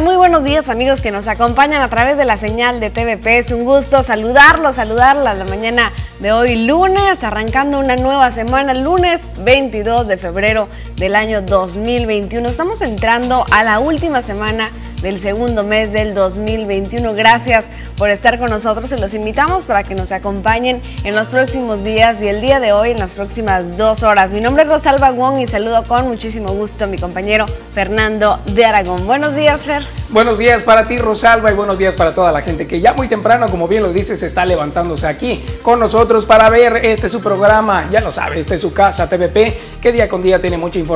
Muy buenos días amigos que nos acompañan a través de la señal de TVP. Es un gusto saludarlos, saludarlas la mañana de hoy lunes, arrancando una nueva semana, lunes 22 de febrero del año 2021. Estamos entrando a la última semana del segundo mes del 2021. Gracias por estar con nosotros y los invitamos para que nos acompañen en los próximos días y el día de hoy en las próximas dos horas. Mi nombre es Rosalba Wong y saludo con muchísimo gusto a mi compañero Fernando de Aragón. Buenos días, Fer. Buenos días para ti, Rosalba, y buenos días para toda la gente que ya muy temprano, como bien lo dices, está levantándose aquí con nosotros para ver este su programa. Ya lo sabe, este es su casa TVP, que día con día tiene mucha información.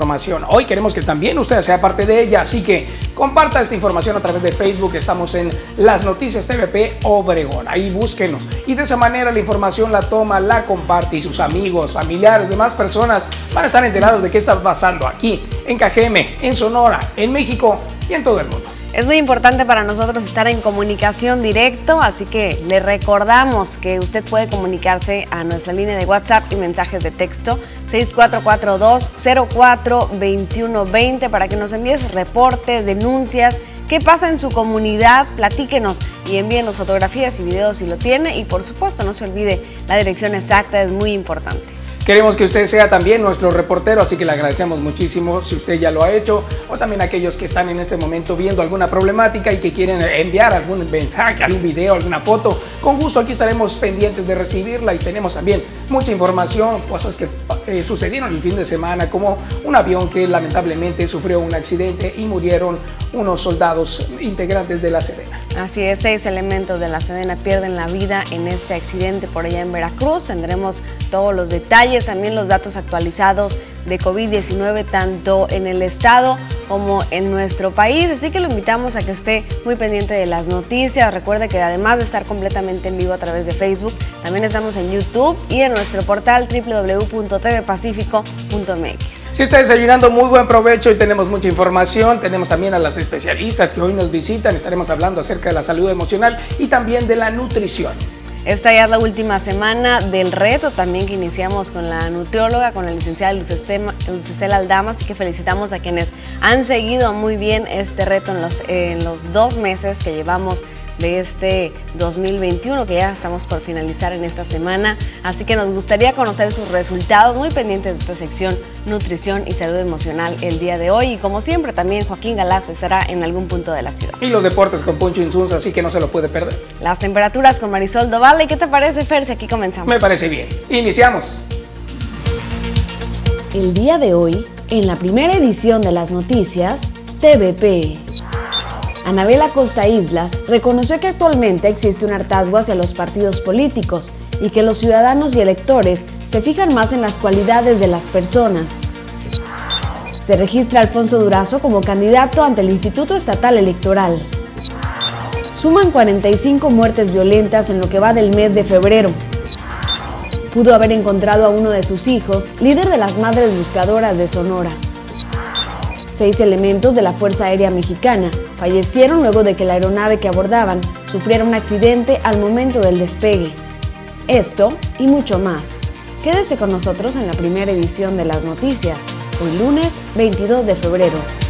Hoy queremos que también usted sea parte de ella, así que comparta esta información a través de Facebook. Estamos en Las Noticias TVP Obregón. Ahí búsquenos. Y de esa manera la información la toma, la comparte y sus amigos, familiares, demás personas van a estar enterados de qué está pasando aquí, en Cajeme, en Sonora, en México y en todo el mundo. Es muy importante para nosotros estar en comunicación directo, así que le recordamos que usted puede comunicarse a nuestra línea de WhatsApp y mensajes de texto 6442-042120 para que nos envíe sus reportes, denuncias, qué pasa en su comunidad, platíquenos y envíenos fotografías y videos si lo tiene y por supuesto no se olvide la dirección exacta, es muy importante. Queremos que usted sea también nuestro reportero, así que le agradecemos muchísimo si usted ya lo ha hecho o también aquellos que están en este momento viendo alguna problemática y que quieren enviar algún mensaje, algún video, alguna foto. Con gusto aquí estaremos pendientes de recibirla y tenemos también mucha información, cosas que eh, sucedieron el fin de semana, como un avión que lamentablemente sufrió un accidente y murieron unos soldados integrantes de la Sedena. Así es, seis elementos de la Sedena pierden la vida en este accidente por allá en Veracruz. Tendremos todos los detalles también los datos actualizados de COVID-19 tanto en el estado como en nuestro país. Así que lo invitamos a que esté muy pendiente de las noticias. Recuerde que además de estar completamente en vivo a través de Facebook, también estamos en YouTube y en nuestro portal www.tvpacifico.mx. Si está desayunando, muy buen provecho y tenemos mucha información. Tenemos también a las especialistas que hoy nos visitan. Estaremos hablando acerca de la salud emocional y también de la nutrición. Esta ya es la última semana del reto también que iniciamos con la nutrióloga, con la licenciada Luz, Estela Aldama, así que felicitamos a quienes han seguido muy bien este reto en los, en los dos meses que llevamos de este 2021 que ya estamos por finalizar en esta semana. Así que nos gustaría conocer sus resultados, muy pendientes de esta sección Nutrición y Salud Emocional el día de hoy. Y como siempre, también Joaquín Galás estará en algún punto de la ciudad. Y los deportes con Poncho Insunza, así que no se lo puede perder. Las temperaturas con Marisol Doval. ¿Y qué te parece, Fer, si aquí comenzamos? Me parece bien. Iniciamos. El día de hoy, en la primera edición de las noticias, TVP. Anabela Costa Islas reconoció que actualmente existe un hartazgo hacia los partidos políticos y que los ciudadanos y electores se fijan más en las cualidades de las personas. Se registra Alfonso Durazo como candidato ante el Instituto Estatal Electoral. Suman 45 muertes violentas en lo que va del mes de febrero. Pudo haber encontrado a uno de sus hijos, líder de las Madres Buscadoras de Sonora. Seis elementos de la Fuerza Aérea Mexicana fallecieron luego de que la aeronave que abordaban sufriera un accidente al momento del despegue. Esto y mucho más. Quédese con nosotros en la primera edición de las noticias, hoy lunes 22 de febrero.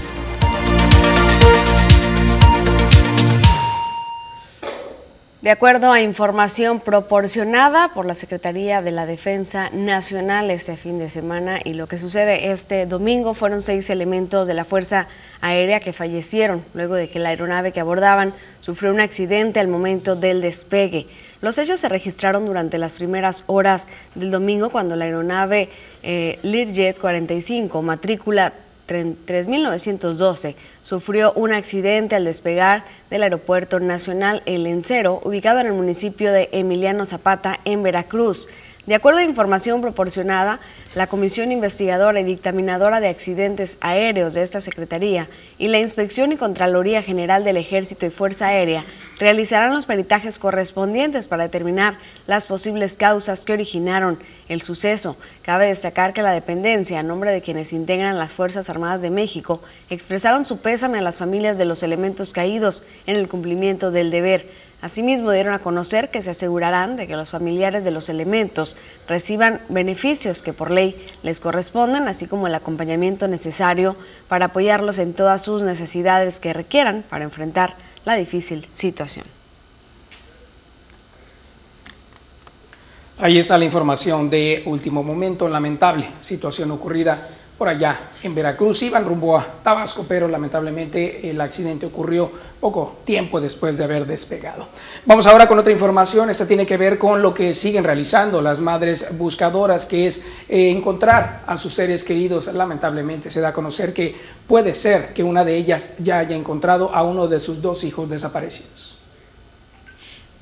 De acuerdo a información proporcionada por la Secretaría de la Defensa Nacional este fin de semana y lo que sucede este domingo fueron seis elementos de la Fuerza Aérea que fallecieron luego de que la aeronave que abordaban sufrió un accidente al momento del despegue. Los hechos se registraron durante las primeras horas del domingo cuando la aeronave eh, Learjet 45, matrícula 3912 sufrió un accidente al despegar del Aeropuerto Nacional El Encero, ubicado en el municipio de Emiliano Zapata, en Veracruz. De acuerdo a información proporcionada, la Comisión Investigadora y Dictaminadora de Accidentes Aéreos de esta Secretaría y la Inspección y Contraloría General del Ejército y Fuerza Aérea realizarán los peritajes correspondientes para determinar las posibles causas que originaron el suceso. Cabe destacar que la dependencia, a nombre de quienes integran las Fuerzas Armadas de México, expresaron su pésame a las familias de los elementos caídos en el cumplimiento del deber Asimismo, dieron a conocer que se asegurarán de que los familiares de los elementos reciban beneficios que por ley les corresponden, así como el acompañamiento necesario para apoyarlos en todas sus necesidades que requieran para enfrentar la difícil situación. Ahí está la información de último momento, lamentable situación ocurrida por allá en Veracruz. Iban rumbo a Tabasco, pero lamentablemente el accidente ocurrió poco tiempo después de haber despegado. Vamos ahora con otra información. Esta tiene que ver con lo que siguen realizando las madres buscadoras, que es eh, encontrar a sus seres queridos. Lamentablemente se da a conocer que puede ser que una de ellas ya haya encontrado a uno de sus dos hijos desaparecidos.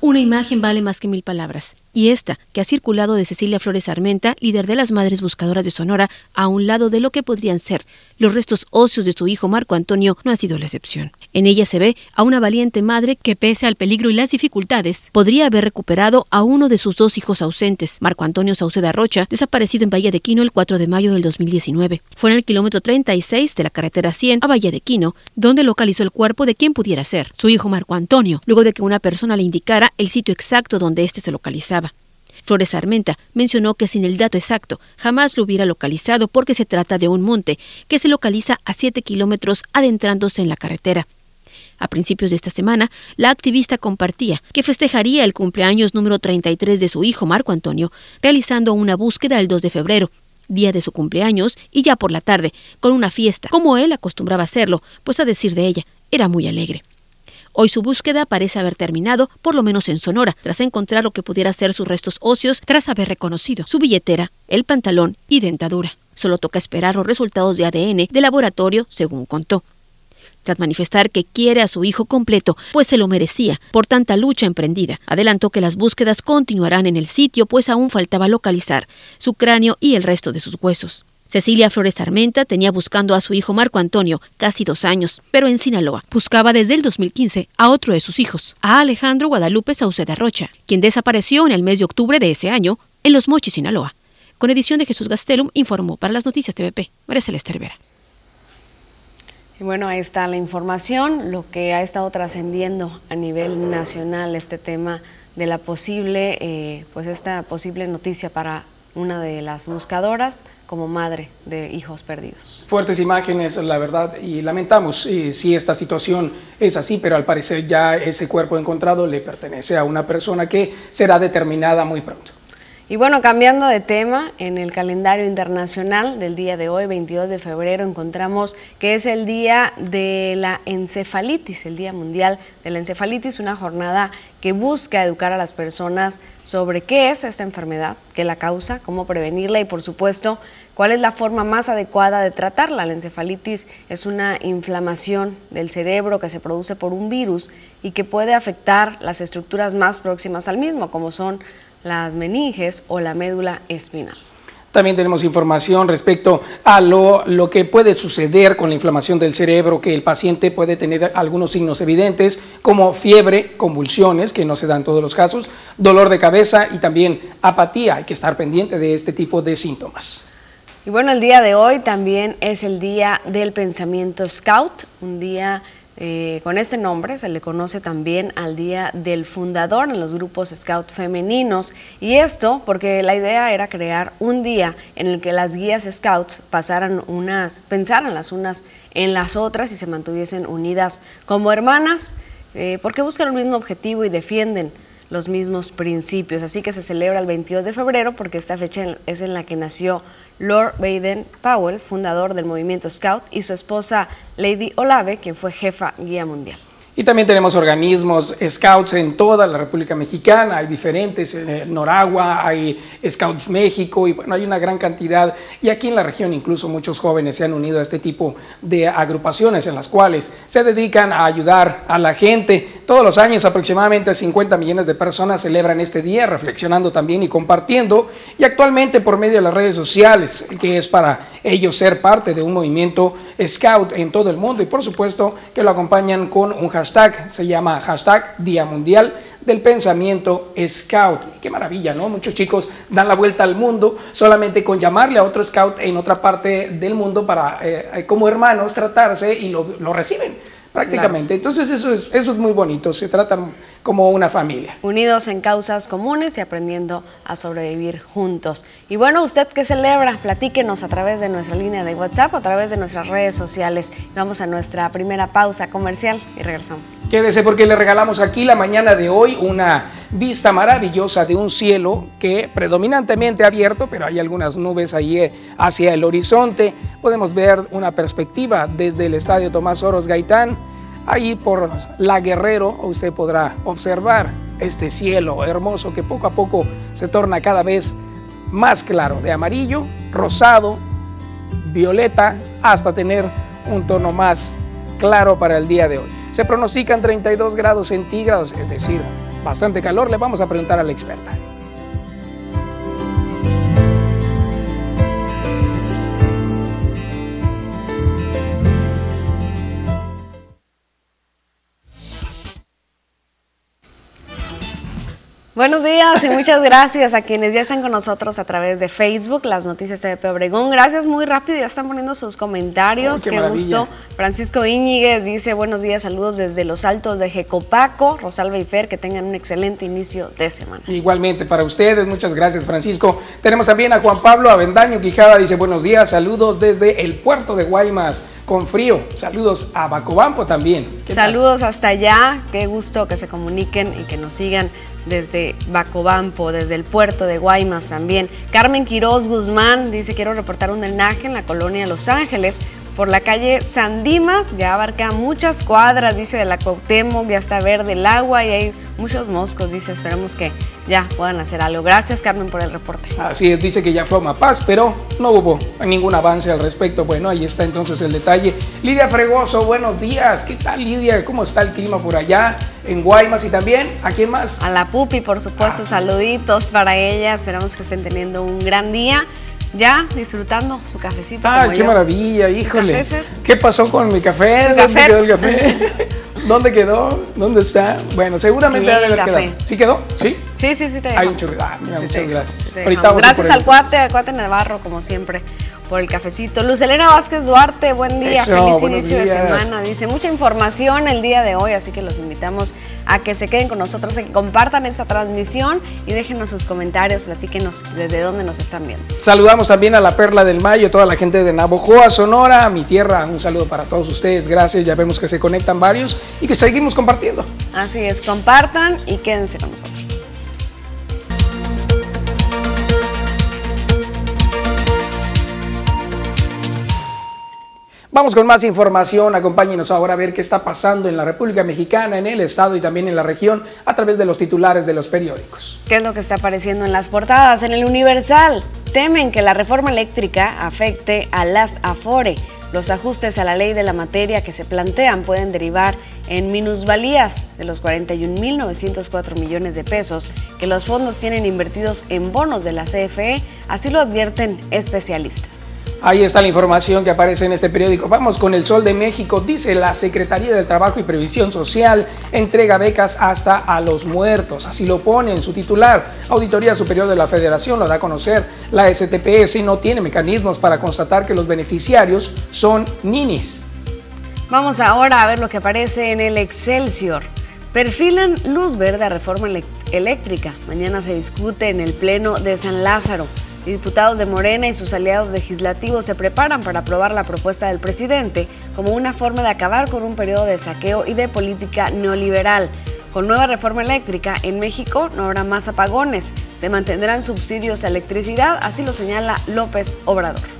Una imagen vale más que mil palabras y esta, que ha circulado de Cecilia Flores Armenta, líder de las Madres Buscadoras de Sonora, a un lado de lo que podrían ser los restos óseos de su hijo Marco Antonio, no ha sido la excepción. En ella se ve a una valiente madre que, pese al peligro y las dificultades, podría haber recuperado a uno de sus dos hijos ausentes, Marco Antonio Sauceda Rocha, desaparecido en Bahía de Quino el 4 de mayo del 2019. Fue en el kilómetro 36 de la carretera 100 a Bahía de Quino, donde localizó el cuerpo de quien pudiera ser, su hijo Marco Antonio, luego de que una persona le indicara el sitio exacto donde éste se localizaba. Flores Armenta mencionó que sin el dato exacto jamás lo hubiera localizado porque se trata de un monte que se localiza a 7 kilómetros adentrándose en la carretera. A principios de esta semana, la activista compartía que festejaría el cumpleaños número 33 de su hijo Marco Antonio, realizando una búsqueda el 2 de febrero, día de su cumpleaños, y ya por la tarde, con una fiesta, como él acostumbraba hacerlo, pues a decir de ella, era muy alegre. Hoy su búsqueda parece haber terminado, por lo menos en Sonora, tras encontrar lo que pudiera ser sus restos óseos, tras haber reconocido su billetera, el pantalón y dentadura. Solo toca esperar los resultados de ADN de laboratorio, según contó. Tras manifestar que quiere a su hijo completo, pues se lo merecía por tanta lucha emprendida, adelantó que las búsquedas continuarán en el sitio, pues aún faltaba localizar su cráneo y el resto de sus huesos. Cecilia Flores Armenta tenía buscando a su hijo Marco Antonio casi dos años, pero en Sinaloa buscaba desde el 2015 a otro de sus hijos, a Alejandro Guadalupe Sauceda Rocha, quien desapareció en el mes de octubre de ese año en Los Mochis, Sinaloa. Con edición de Jesús Gastelum, informó para las noticias TVP, María Celeste Vera. Y bueno, ahí está la información, lo que ha estado trascendiendo a nivel nacional este tema de la posible, eh, pues esta posible noticia para una de las buscadoras como madre de hijos perdidos. Fuertes imágenes, la verdad, y lamentamos eh, si esta situación es así, pero al parecer ya ese cuerpo encontrado le pertenece a una persona que será determinada muy pronto. Y bueno, cambiando de tema, en el calendario internacional del día de hoy, 22 de febrero, encontramos que es el día de la encefalitis, el Día Mundial de la Encefalitis, una jornada que busca educar a las personas sobre qué es esta enfermedad, qué la causa, cómo prevenirla y por supuesto cuál es la forma más adecuada de tratarla. La encefalitis es una inflamación del cerebro que se produce por un virus y que puede afectar las estructuras más próximas al mismo, como son las meninges o la médula espinal. También tenemos información respecto a lo, lo, que puede suceder con la inflamación del cerebro, que el paciente puede tener algunos signos evidentes como fiebre, convulsiones, que no se dan en todos los casos, dolor de cabeza y también apatía. Hay que estar pendiente de este tipo de síntomas. Y bueno, el día de hoy también es el día del pensamiento scout, un día eh, con este nombre se le conoce también al Día del Fundador en los grupos Scout femeninos. Y esto porque la idea era crear un día en el que las guías Scouts pasaran unas, pensaran las unas en las otras y se mantuviesen unidas como hermanas eh, porque buscan el mismo objetivo y defienden los mismos principios. Así que se celebra el 22 de febrero porque esta fecha es en la que nació Lord Baden Powell, fundador del movimiento Scout, y su esposa Lady Olave, quien fue jefa guía mundial. Y también tenemos organismos scouts en toda la República Mexicana, hay diferentes, en Noragua, hay Scouts México y bueno, hay una gran cantidad. Y aquí en la región incluso muchos jóvenes se han unido a este tipo de agrupaciones en las cuales se dedican a ayudar a la gente. Todos los años aproximadamente 50 millones de personas celebran este día, reflexionando también y compartiendo. Y actualmente por medio de las redes sociales, que es para ellos ser parte de un movimiento scout en todo el mundo y por supuesto que lo acompañan con un hashtag hashtag, se llama hashtag Día Mundial del Pensamiento Scout. Qué maravilla, ¿no? Muchos chicos dan la vuelta al mundo solamente con llamarle a otro scout en otra parte del mundo para, eh, como hermanos, tratarse y lo, lo reciben prácticamente. Entonces eso es, eso es muy bonito, se tratan como una familia. Unidos en causas comunes y aprendiendo a sobrevivir juntos. Y bueno, usted que celebra, platíquenos a través de nuestra línea de WhatsApp, a través de nuestras redes sociales. Vamos a nuestra primera pausa comercial y regresamos. Quédese porque le regalamos aquí la mañana de hoy una vista maravillosa de un cielo que predominantemente abierto, pero hay algunas nubes ahí eh, hacia el horizonte. Podemos ver una perspectiva desde el Estadio Tomás Oros Gaitán. Ahí por La Guerrero usted podrá observar este cielo hermoso que poco a poco se torna cada vez más claro, de amarillo, rosado, violeta, hasta tener un tono más claro para el día de hoy. Se pronostican 32 grados centígrados, es decir, bastante calor. Le vamos a preguntar a la experta. Buenos días y muchas gracias a quienes ya están con nosotros a través de Facebook, las noticias de Obregón. Gracias muy rápido, ya están poniendo sus comentarios. qué qué gusto. Francisco Íñiguez dice buenos días, saludos desde los altos de Jecopaco. Rosalba y Fer, que tengan un excelente inicio de semana. Igualmente para ustedes, muchas gracias Francisco. Tenemos también a Juan Pablo Avendaño Quijada, dice buenos días, saludos desde el puerto de Guaymas con frío. Saludos a Bacobampo también. Saludos hasta allá, qué gusto que se comuniquen y que nos sigan desde Bacobampo, desde el puerto de Guaymas también. Carmen Quiroz Guzmán dice, quiero reportar un drenaje en la colonia Los Ángeles por la calle San Dimas, ya abarca muchas cuadras, dice de la Cuauhtémoc, ya está verde el agua y hay muchos moscos, dice, esperemos que ya puedan hacer algo. Gracias Carmen por el reporte. Así es, dice que ya fue a Mapaz, pero no hubo ningún avance al respecto. Bueno, ahí está entonces el detalle. Lidia Fregoso, buenos días. ¿Qué tal Lidia? ¿Cómo está el clima por allá en Guaymas y también? ¿A quién más? A la Pupi, por supuesto, Ah. saluditos para ella, esperamos que estén teniendo un gran día. Ya disfrutando su cafecito. Como qué yo. maravilla, híjole. ¿Qué pasó con mi café? ¿Tu ¿Dónde café? quedó el café? ¿Dónde quedó? ¿Dónde está? Bueno, seguramente ha de haber quedado. ¿Sí quedó? ¿Sí? Sí, sí, sí, te Hay un ah, mira, Sí, muchas te gracias. te Ahorita vamos Gracias al cuate, al cuate Navarro, como siempre, por el cafecito. Luz Elena Vázquez Duarte, buen día, Eso, feliz inicio de días. semana. Dice mucha información el día de hoy, así que los invitamos a que se queden con nosotros, a que compartan esta transmisión y déjenos sus comentarios, platíquenos desde dónde nos están viendo. Saludamos también a la Perla del Mayo, toda la gente de Navojoa, Sonora, mi tierra. Un saludo para todos ustedes. Gracias. Ya vemos que se conectan varios y que seguimos compartiendo. Así es, compartan y quédense con nosotros. Vamos con más información. Acompáñenos ahora a ver qué está pasando en la República Mexicana, en el Estado y también en la región a través de los titulares de los periódicos. ¿Qué es lo que está apareciendo en las portadas? En el Universal, temen que la reforma eléctrica afecte a las Afore. Los ajustes a la ley de la materia que se plantean pueden derivar en minusvalías de los 41.904 millones de pesos que los fondos tienen invertidos en bonos de la CFE, así lo advierten especialistas. Ahí está la información que aparece en este periódico. Vamos con el Sol de México. Dice la Secretaría del Trabajo y Previsión Social entrega becas hasta a los muertos. Así lo pone en su titular. Auditoría Superior de la Federación lo da a conocer. La STPS no tiene mecanismos para constatar que los beneficiarios son ninis. Vamos ahora a ver lo que aparece en el Excelsior. Perfilan luz verde a reforma eléctrica. Mañana se discute en el Pleno de San Lázaro. Diputados de Morena y sus aliados legislativos se preparan para aprobar la propuesta del presidente como una forma de acabar con un periodo de saqueo y de política neoliberal. Con nueva reforma eléctrica, en México no habrá más apagones. Se mantendrán subsidios a electricidad, así lo señala López Obrador.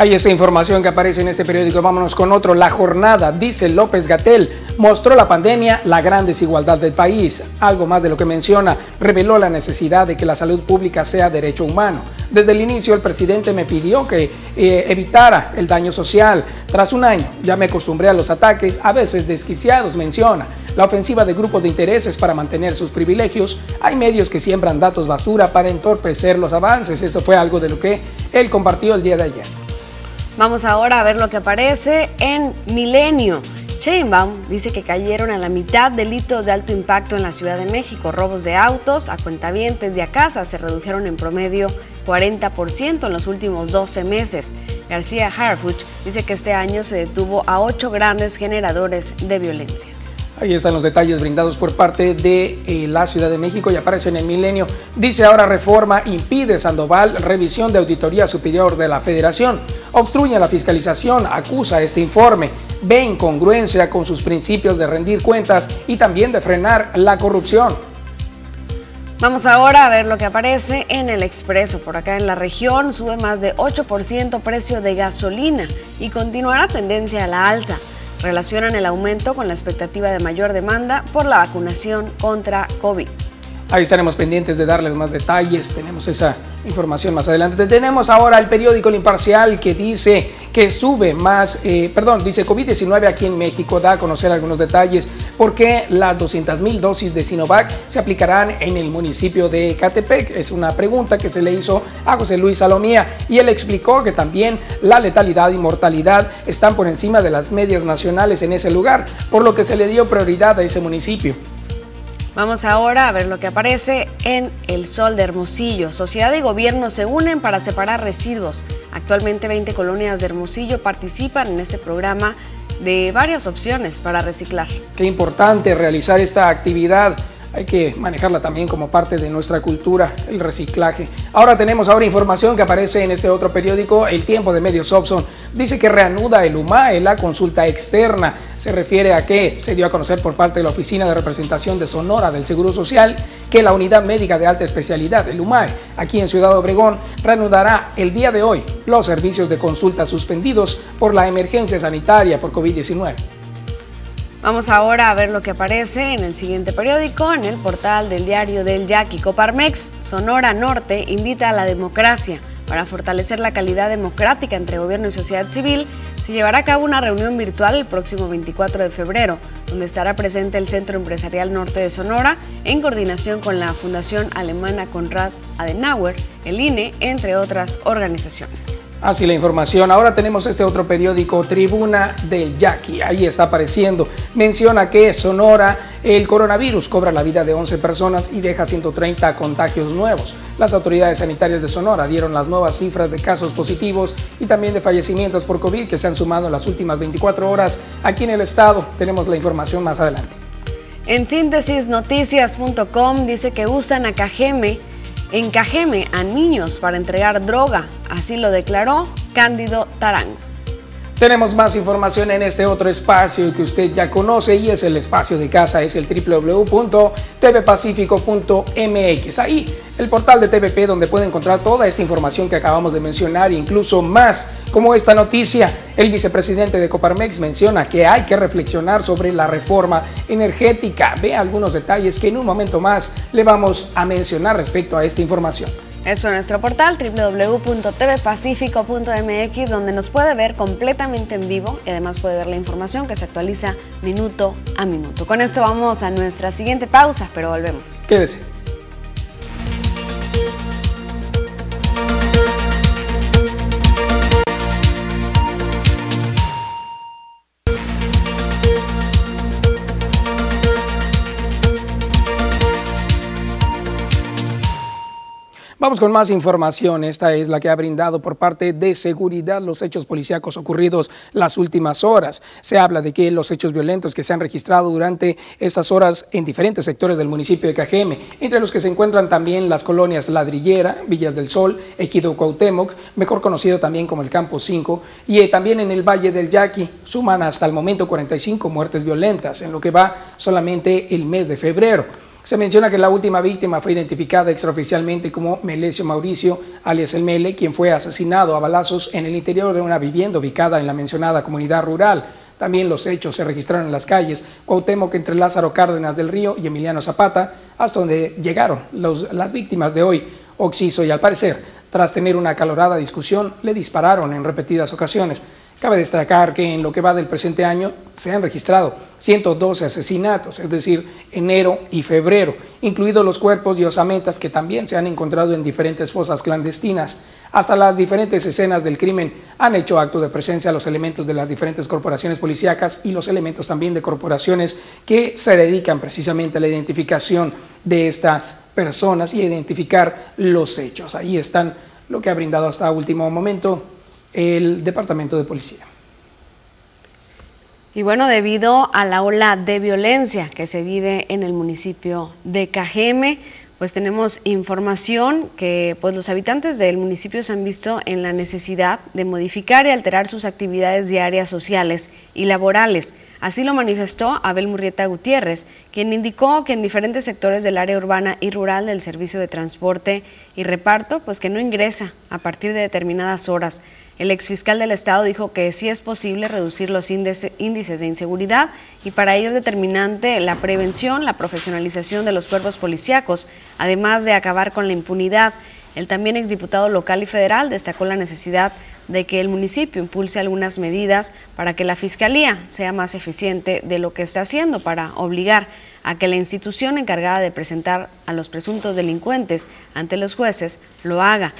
Hay esa información que aparece en este periódico. Vámonos con otro. La jornada, dice López Gatel, mostró la pandemia la gran desigualdad del país. Algo más de lo que menciona, reveló la necesidad de que la salud pública sea derecho humano. Desde el inicio el presidente me pidió que eh, evitara el daño social. Tras un año ya me acostumbré a los ataques, a veces desquiciados, menciona. La ofensiva de grupos de intereses para mantener sus privilegios. Hay medios que siembran datos basura para entorpecer los avances. Eso fue algo de lo que él compartió el día de ayer. Vamos ahora a ver lo que aparece en Milenio. Sheinbaum dice que cayeron a la mitad delitos de alto impacto en la Ciudad de México. Robos de autos a cuentavientes y a casa se redujeron en promedio 40% en los últimos 12 meses. García Harfuch dice que este año se detuvo a ocho grandes generadores de violencia. Ahí están los detalles brindados por parte de eh, la Ciudad de México y aparece en el milenio. Dice ahora reforma impide Sandoval revisión de Auditoría Superior de la Federación. Obstruye la fiscalización, acusa este informe. Ve incongruencia con sus principios de rendir cuentas y también de frenar la corrupción. Vamos ahora a ver lo que aparece en el expreso. Por acá en la región sube más de 8% precio de gasolina y continuará tendencia a la alza relacionan el aumento con la expectativa de mayor demanda por la vacunación contra COVID. Ahí estaremos pendientes de darles más detalles. Tenemos esa información más adelante. Tenemos ahora el periódico El Imparcial que dice que sube más, eh, perdón, dice COVID-19 aquí en México. Da a conocer algunos detalles porque las 200 mil dosis de Sinovac se aplicarán en el municipio de Catepec. Es una pregunta que se le hizo a José Luis Salomía y él explicó que también la letalidad y mortalidad están por encima de las medias nacionales en ese lugar, por lo que se le dio prioridad a ese municipio. Vamos ahora a ver lo que aparece en El Sol de Hermosillo. Sociedad y gobierno se unen para separar residuos. Actualmente 20 colonias de Hermosillo participan en este programa de varias opciones para reciclar. Qué importante realizar esta actividad hay que manejarla también como parte de nuestra cultura, el reciclaje. Ahora tenemos ahora información que aparece en este otro periódico, El Tiempo de Medios Opson. Dice que reanuda el UMAE la consulta externa. Se refiere a que se dio a conocer por parte de la Oficina de Representación de Sonora del Seguro Social que la Unidad Médica de Alta Especialidad, el UMAE, aquí en Ciudad Obregón, reanudará el día de hoy los servicios de consulta suspendidos por la emergencia sanitaria por COVID-19. Vamos ahora a ver lo que aparece en el siguiente periódico, en el portal del diario del Yaqui. Coparmex, Sonora Norte, invita a la democracia. Para fortalecer la calidad democrática entre gobierno y sociedad civil, se llevará a cabo una reunión virtual el próximo 24 de febrero, donde estará presente el Centro Empresarial Norte de Sonora, en coordinación con la Fundación Alemana Konrad Adenauer, el INE, entre otras organizaciones. Así la información. Ahora tenemos este otro periódico, Tribuna del Yaqui. Ahí está apareciendo. Menciona que Sonora, el coronavirus cobra la vida de 11 personas y deja 130 contagios nuevos. Las autoridades sanitarias de Sonora dieron las nuevas cifras de casos positivos y también de fallecimientos por COVID que se han sumado en las últimas 24 horas aquí en el estado. Tenemos la información más adelante. En síntesisnoticias.com dice que usan a encajeme a niños para entregar droga, así lo declaró Cándido Tarango. Tenemos más información en este otro espacio que usted ya conoce y es el espacio de casa, es el www.tvpacifico.mx. Ahí, el portal de TVP donde puede encontrar toda esta información que acabamos de mencionar, incluso más, como esta noticia. El vicepresidente de Coparmex menciona que hay que reflexionar sobre la reforma energética. Ve algunos detalles que en un momento más le vamos a mencionar respecto a esta información. En nuestro portal www.tvpacifico.mx donde nos puede ver completamente en vivo y además puede ver la información que se actualiza minuto a minuto. Con esto vamos a nuestra siguiente pausa, pero volvemos. Quédese. Vamos con más información. Esta es la que ha brindado por parte de seguridad los hechos policíacos ocurridos las últimas horas. Se habla de que los hechos violentos que se han registrado durante estas horas en diferentes sectores del municipio de Cajeme, entre los que se encuentran también las colonias Ladrillera, Villas del Sol, Ejido Cuauhtémoc, mejor conocido también como el Campo 5, y eh, también en el Valle del Yaqui, suman hasta el momento 45 muertes violentas, en lo que va solamente el mes de febrero. Se menciona que la última víctima fue identificada extraoficialmente como Melesio Mauricio, alias El Mele, quien fue asesinado a balazos en el interior de una vivienda ubicada en la mencionada comunidad rural. También los hechos se registraron en las calles Cuauhtémoc entre Lázaro Cárdenas del Río y Emiliano Zapata, hasta donde llegaron las víctimas de hoy, Oxiso, y al parecer, tras tener una acalorada discusión, le dispararon en repetidas ocasiones. Cabe destacar que en lo que va del presente año se han registrado 112 asesinatos, es decir, enero y febrero, incluidos los cuerpos y osamentas que también se han encontrado en diferentes fosas clandestinas. Hasta las diferentes escenas del crimen han hecho acto de presencia los elementos de las diferentes corporaciones policíacas y los elementos también de corporaciones que se dedican precisamente a la identificación de estas personas y a identificar los hechos. Ahí están lo que ha brindado hasta último momento el Departamento de Policía. Y bueno, debido a la ola de violencia que se vive en el municipio de Cajeme, pues tenemos información que pues los habitantes del municipio se han visto en la necesidad de modificar y alterar sus actividades diarias sociales y laborales. Así lo manifestó Abel Murrieta Gutiérrez, quien indicó que en diferentes sectores del área urbana y rural del servicio de transporte y reparto, pues que no ingresa a partir de determinadas horas el exfiscal del Estado dijo que sí es posible reducir los índices de inseguridad y para ello es determinante la prevención, la profesionalización de los cuerpos policíacos, además de acabar con la impunidad. El también exdiputado local y federal destacó la necesidad de que el municipio impulse algunas medidas para que la Fiscalía sea más eficiente de lo que está haciendo para obligar a que la institución encargada de presentar a los presuntos delincuentes ante los jueces lo haga.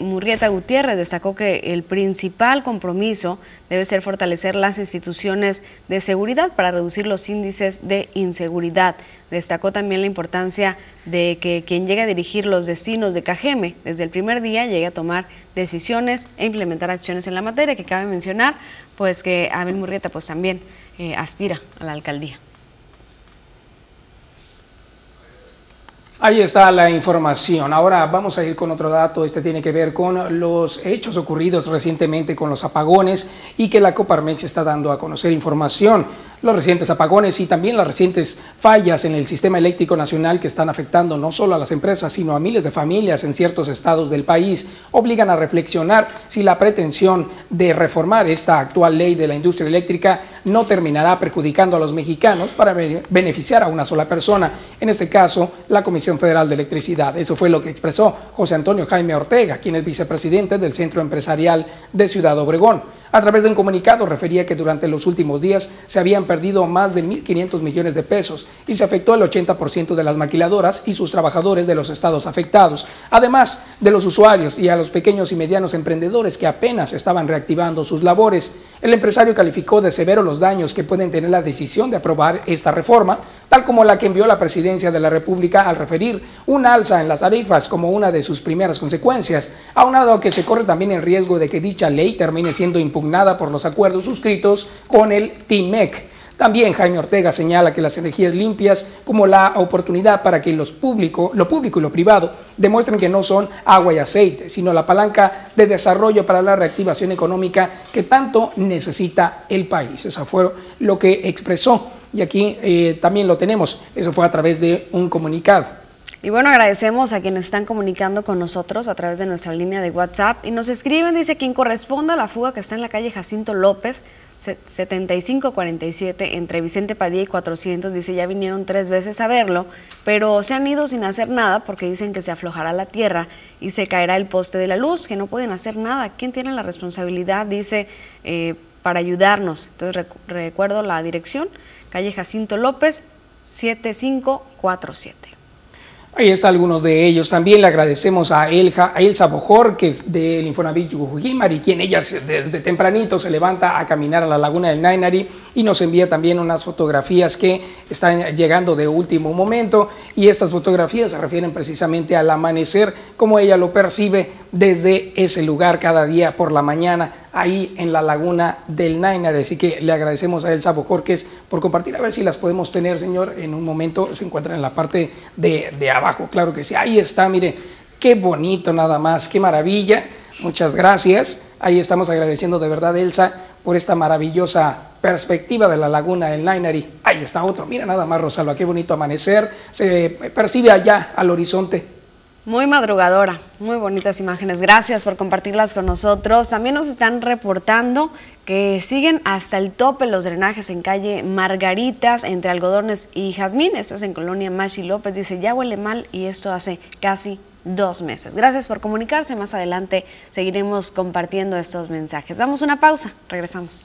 Murrieta Gutiérrez destacó que el principal compromiso debe ser fortalecer las instituciones de seguridad para reducir los índices de inseguridad. Destacó también la importancia de que quien llegue a dirigir los destinos de Cajeme desde el primer día llegue a tomar decisiones e implementar acciones en la materia, que cabe mencionar pues que Abel Murrieta pues también eh, aspira a la alcaldía. Ahí está la información. Ahora vamos a ir con otro dato. Este tiene que ver con los hechos ocurridos recientemente con los apagones y que la Coparmex está dando a conocer información los recientes apagones y también las recientes fallas en el sistema eléctrico nacional que están afectando no solo a las empresas, sino a miles de familias en ciertos estados del país, obligan a reflexionar si la pretensión de reformar esta actual ley de la industria eléctrica no terminará perjudicando a los mexicanos para beneficiar a una sola persona, en este caso la Comisión Federal de Electricidad. Eso fue lo que expresó José Antonio Jaime Ortega, quien es vicepresidente del Centro Empresarial de Ciudad Obregón. A través de un comunicado refería que durante los últimos días se habían perdido más de 1.500 millones de pesos y se afectó el 80% de las maquiladoras y sus trabajadores de los estados afectados, además de los usuarios y a los pequeños y medianos emprendedores que apenas estaban reactivando sus labores. El empresario calificó de severo los daños que pueden tener la decisión de aprobar esta reforma, tal como la que envió la presidencia de la República al referir un alza en las tarifas como una de sus primeras consecuencias, aunado a que se corre también el riesgo de que dicha ley termine siendo impugnada por los acuerdos suscritos con el TIMEC. También Jaime Ortega señala que las energías limpias como la oportunidad para que los público, lo público y lo privado demuestren que no son agua y aceite, sino la palanca de desarrollo para la reactivación económica que tanto necesita el país. Eso fue lo que expresó y aquí eh, también lo tenemos. Eso fue a través de un comunicado. Y bueno, agradecemos a quienes están comunicando con nosotros a través de nuestra línea de WhatsApp y nos escriben, dice, quien corresponda a la fuga que está en la calle Jacinto López, 7547, entre Vicente Padilla y 400, dice, ya vinieron tres veces a verlo, pero se han ido sin hacer nada porque dicen que se aflojará la tierra y se caerá el poste de la luz, que no pueden hacer nada. ¿Quién tiene la responsabilidad? Dice, eh, para ayudarnos. Entonces recuerdo la dirección, calle Jacinto López, 7547. Ahí están algunos de ellos. También le agradecemos a, Elja, a Elsa Bojor, que es del Infonavit y quien ella desde tempranito se levanta a caminar a la laguna del Nainari y nos envía también unas fotografías que están llegando de último momento. Y estas fotografías se refieren precisamente al amanecer, como ella lo percibe desde ese lugar cada día por la mañana ahí en la laguna del Nainari. Así que le agradecemos a Elsa Bojorques por compartir, a ver si las podemos tener, señor, en un momento. Se encuentran en la parte de, de abajo, claro que sí. Ahí está, mire, qué bonito nada más, qué maravilla. Muchas gracias. Ahí estamos agradeciendo de verdad, Elsa, por esta maravillosa perspectiva de la laguna del Nainari. Ahí está otro. Mira nada más, Rosalba, qué bonito amanecer. Se percibe allá al horizonte muy madrugadora, muy bonitas imágenes. Gracias por compartirlas con nosotros. También nos están reportando que siguen hasta el tope los drenajes en calle Margaritas entre algodones y jazmín. Esto es en Colonia Machi López. Dice, ya huele mal y esto hace casi dos meses. Gracias por comunicarse. Más adelante seguiremos compartiendo estos mensajes. Damos una pausa. Regresamos.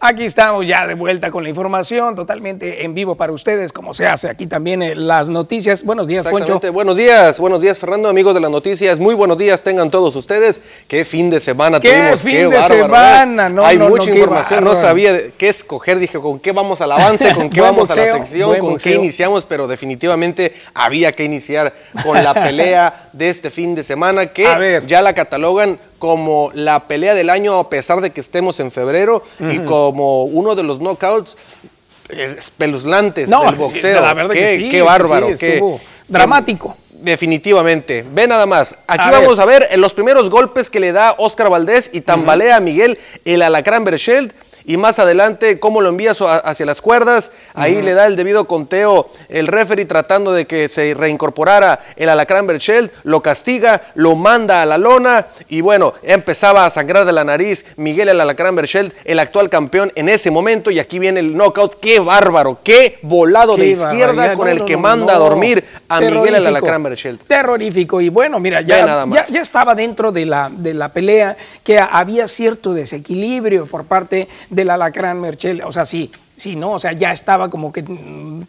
Aquí estamos ya de vuelta con la información totalmente en vivo para ustedes, como se hace aquí también eh, las noticias. Buenos días, Poncho. Buenos días, buenos días, Fernando, amigos de las noticias. Muy buenos días tengan todos ustedes. Qué fin de semana ¿Qué tuvimos. fin de semana, no, Hay mucha información, no sabía qué escoger. Dije, ¿con qué vamos al avance? ¿Con qué vamos a la sección? ¿Con qué iniciamos? Pero definitivamente había que iniciar con la pelea de este fin de semana que ya la catalogan como la pelea del año a pesar de que estemos en febrero y como uno de los knockouts espeluznantes del boxeo. La verdad qué, que qué bárbaro, qué dramático. Definitivamente. Ve nada más. Aquí vamos a ver los primeros golpes que le da Oscar Valdés y tambalea a Miguel el alacrán Berchelt y más adelante cómo lo envía hacia las cuerdas. Ahí le da el debido conteo el referee tratando de que se reincorporara el alacrán Berchel, lo castiga, lo manda a la lona y bueno, empezaba a sangrar de la nariz Miguel el alacrán Berchel, el actual campeón en ese momento y aquí viene el knockout. ¡Qué bárbaro! ¡Qué volado de izquierda con el que manda a dormir a Miguel el alacrán Berchel! Terrorífico y bueno, mira, ya, ya, estaba dentro de la, de la pelea que había cierto desequilibrio por parte de del alacrán Merchel, o sea, sí, sí, ¿no? O sea, ya estaba como que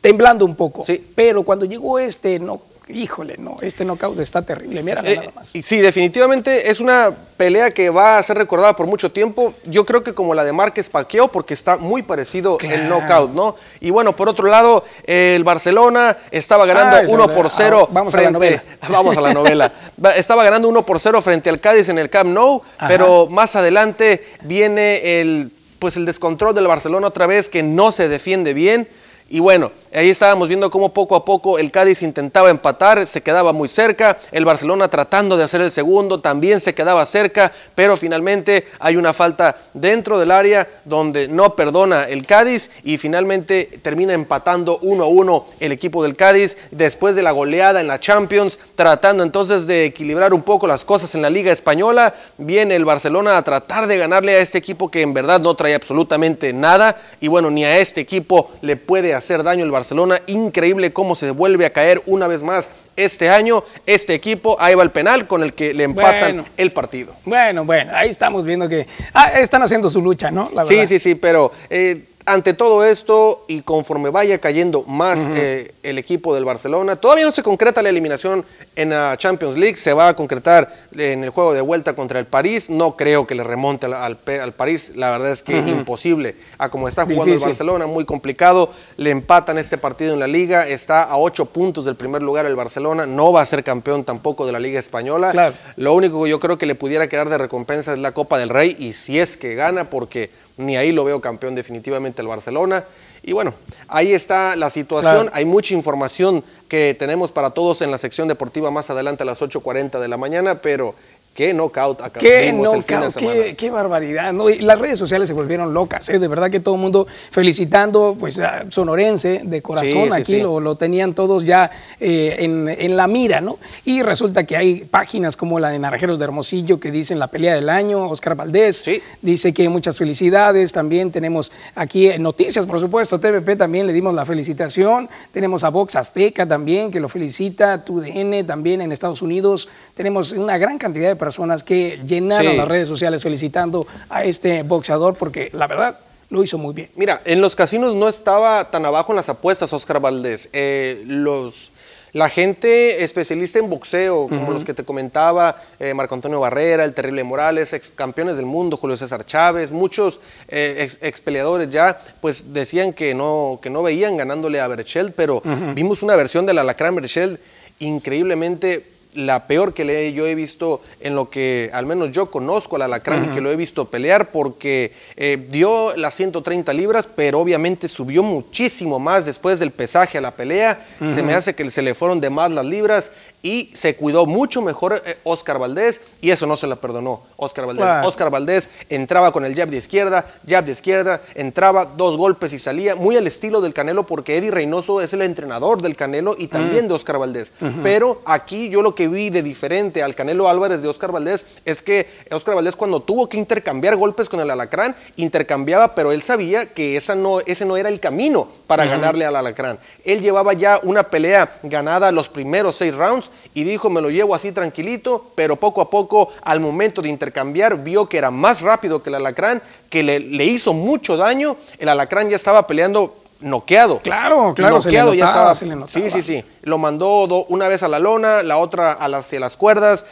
temblando un poco. Sí. Pero cuando llegó este, no, híjole, no, este knockout está terrible, mira eh, nada más. Sí, definitivamente es una pelea que va a ser recordada por mucho tiempo. Yo creo que como la de Márquez Paqueo, porque está muy parecido el knockout, ¿no? Y bueno, por otro lado, el Barcelona estaba ganando 1 por 0 ah, vamos a la novela. Vamos a la novela. estaba ganando 1 por 0 frente al Cádiz en el Camp Nou, pero más adelante viene el pues el descontrol del Barcelona otra vez que no se defiende bien. Y bueno, Ahí estábamos viendo cómo poco a poco el Cádiz intentaba empatar, se quedaba muy cerca, el Barcelona tratando de hacer el segundo también se quedaba cerca, pero finalmente hay una falta dentro del área donde no perdona el Cádiz y finalmente termina empatando uno a uno el equipo del Cádiz después de la goleada en la Champions, tratando entonces de equilibrar un poco las cosas en la Liga Española. Viene el Barcelona a tratar de ganarle a este equipo que en verdad no trae absolutamente nada y bueno, ni a este equipo le puede hacer daño el Barcelona Barcelona. Increíble cómo se vuelve a caer una vez más este año. Este equipo, ahí va el penal con el que le empatan el partido. Bueno, bueno, ahí estamos viendo que ah, están haciendo su lucha, ¿no? sí, sí, sí, pero eh, ante todo esto y conforme vaya cayendo más eh, el equipo del Barcelona, todavía no se concreta la eliminación en la Champions League, se va a concretar en el juego de vuelta contra el París, no creo que le remonte al, al, París, la verdad es que imposible, a como está jugando el Barcelona, muy complicado, le empatan este partido en la liga, está a ocho puntos del primer lugar el Barcelona, no va a ser campeón tampoco de la Liga Española, lo único que yo creo que le pudiera quedar de recompensa es la Copa del Rey y si es que gana, porque ni ahí lo veo campeón definitivamente el Barcelona. Y bueno, ahí está la situación. Hay mucha información que tenemos para todos en la sección deportiva más adelante a las 8.40 de la mañana, pero Qué knockout acá qué el fin de semana. Qué, barbaridad. ¿no? Y las redes sociales se volvieron locas. ¿eh? De verdad que todo el mundo felicitando pues, a Sonorense de corazón. Aquí Lo, tenían todos ya eh, en, la mira. ¿no? Y resulta que hay páginas como la de Naranjeros de Hermosillo que dicen la pelea del año. Oscar Valdés dice que muchas felicidades. También tenemos aquí noticias, por supuesto. TVP también le dimos la felicitación. Tenemos a Vox Azteca también que lo felicita. TUDN también en Estados Unidos. Tenemos una gran cantidad de personas que llenaron las redes sociales felicitando a este boxeador porque la verdad lo hizo muy bien. Mira, en los casinos no estaba tan abajo en las apuestas Oscar Valdés. Eh, los, la gente especialista en boxeo, como los que te comentaba, eh, Marco Antonio Barrera, el Terrible Morales, ex campeones del mundo, Julio César Chávez, muchos eh, ex, peleadores ya, pues decían que no, que no veían ganándole a Berchelt, pero vimos una versión del Alacrán Berchelt increíblemente la peor que le, yo he visto en lo que al menos yo conozco al alacrán y que lo he visto pelear porque eh, dio las 130 libras, pero obviamente subió muchísimo más después del pesaje a la pelea. Se me hace que se le fueron de más las libras y se cuidó mucho mejor eh, Oscar Valdés y eso no se la perdonó Oscar Valdés. Oscar Valdés entraba con el jab de izquierda, jab de izquierda, entraba dos golpes y salía, muy al estilo del Canelo porque Eddie Reynoso es el entrenador del Canelo y también de Oscar Valdés. Pero aquí yo lo que vi de diferente al Canelo Álvarez de Oscar Valdés es que Oscar Valdés cuando tuvo que intercambiar golpes con el Alacrán, intercambiaba, pero él sabía que esa no, ese no era el camino para ganarle al Alacrán. Él llevaba ya una pelea ganada los primeros seis rounds y dijo, me lo llevo así tranquilito, pero poco a poco, al momento de intercambiar, vio que era más rápido que el alacrán, que le, hizo mucho daño. El alacrán ya estaba peleando noqueado. Claro, claro, noqueado, ya estaba. sí, sí, sí. Lo mandó una vez a la lona, la otra a las, a las cuerdas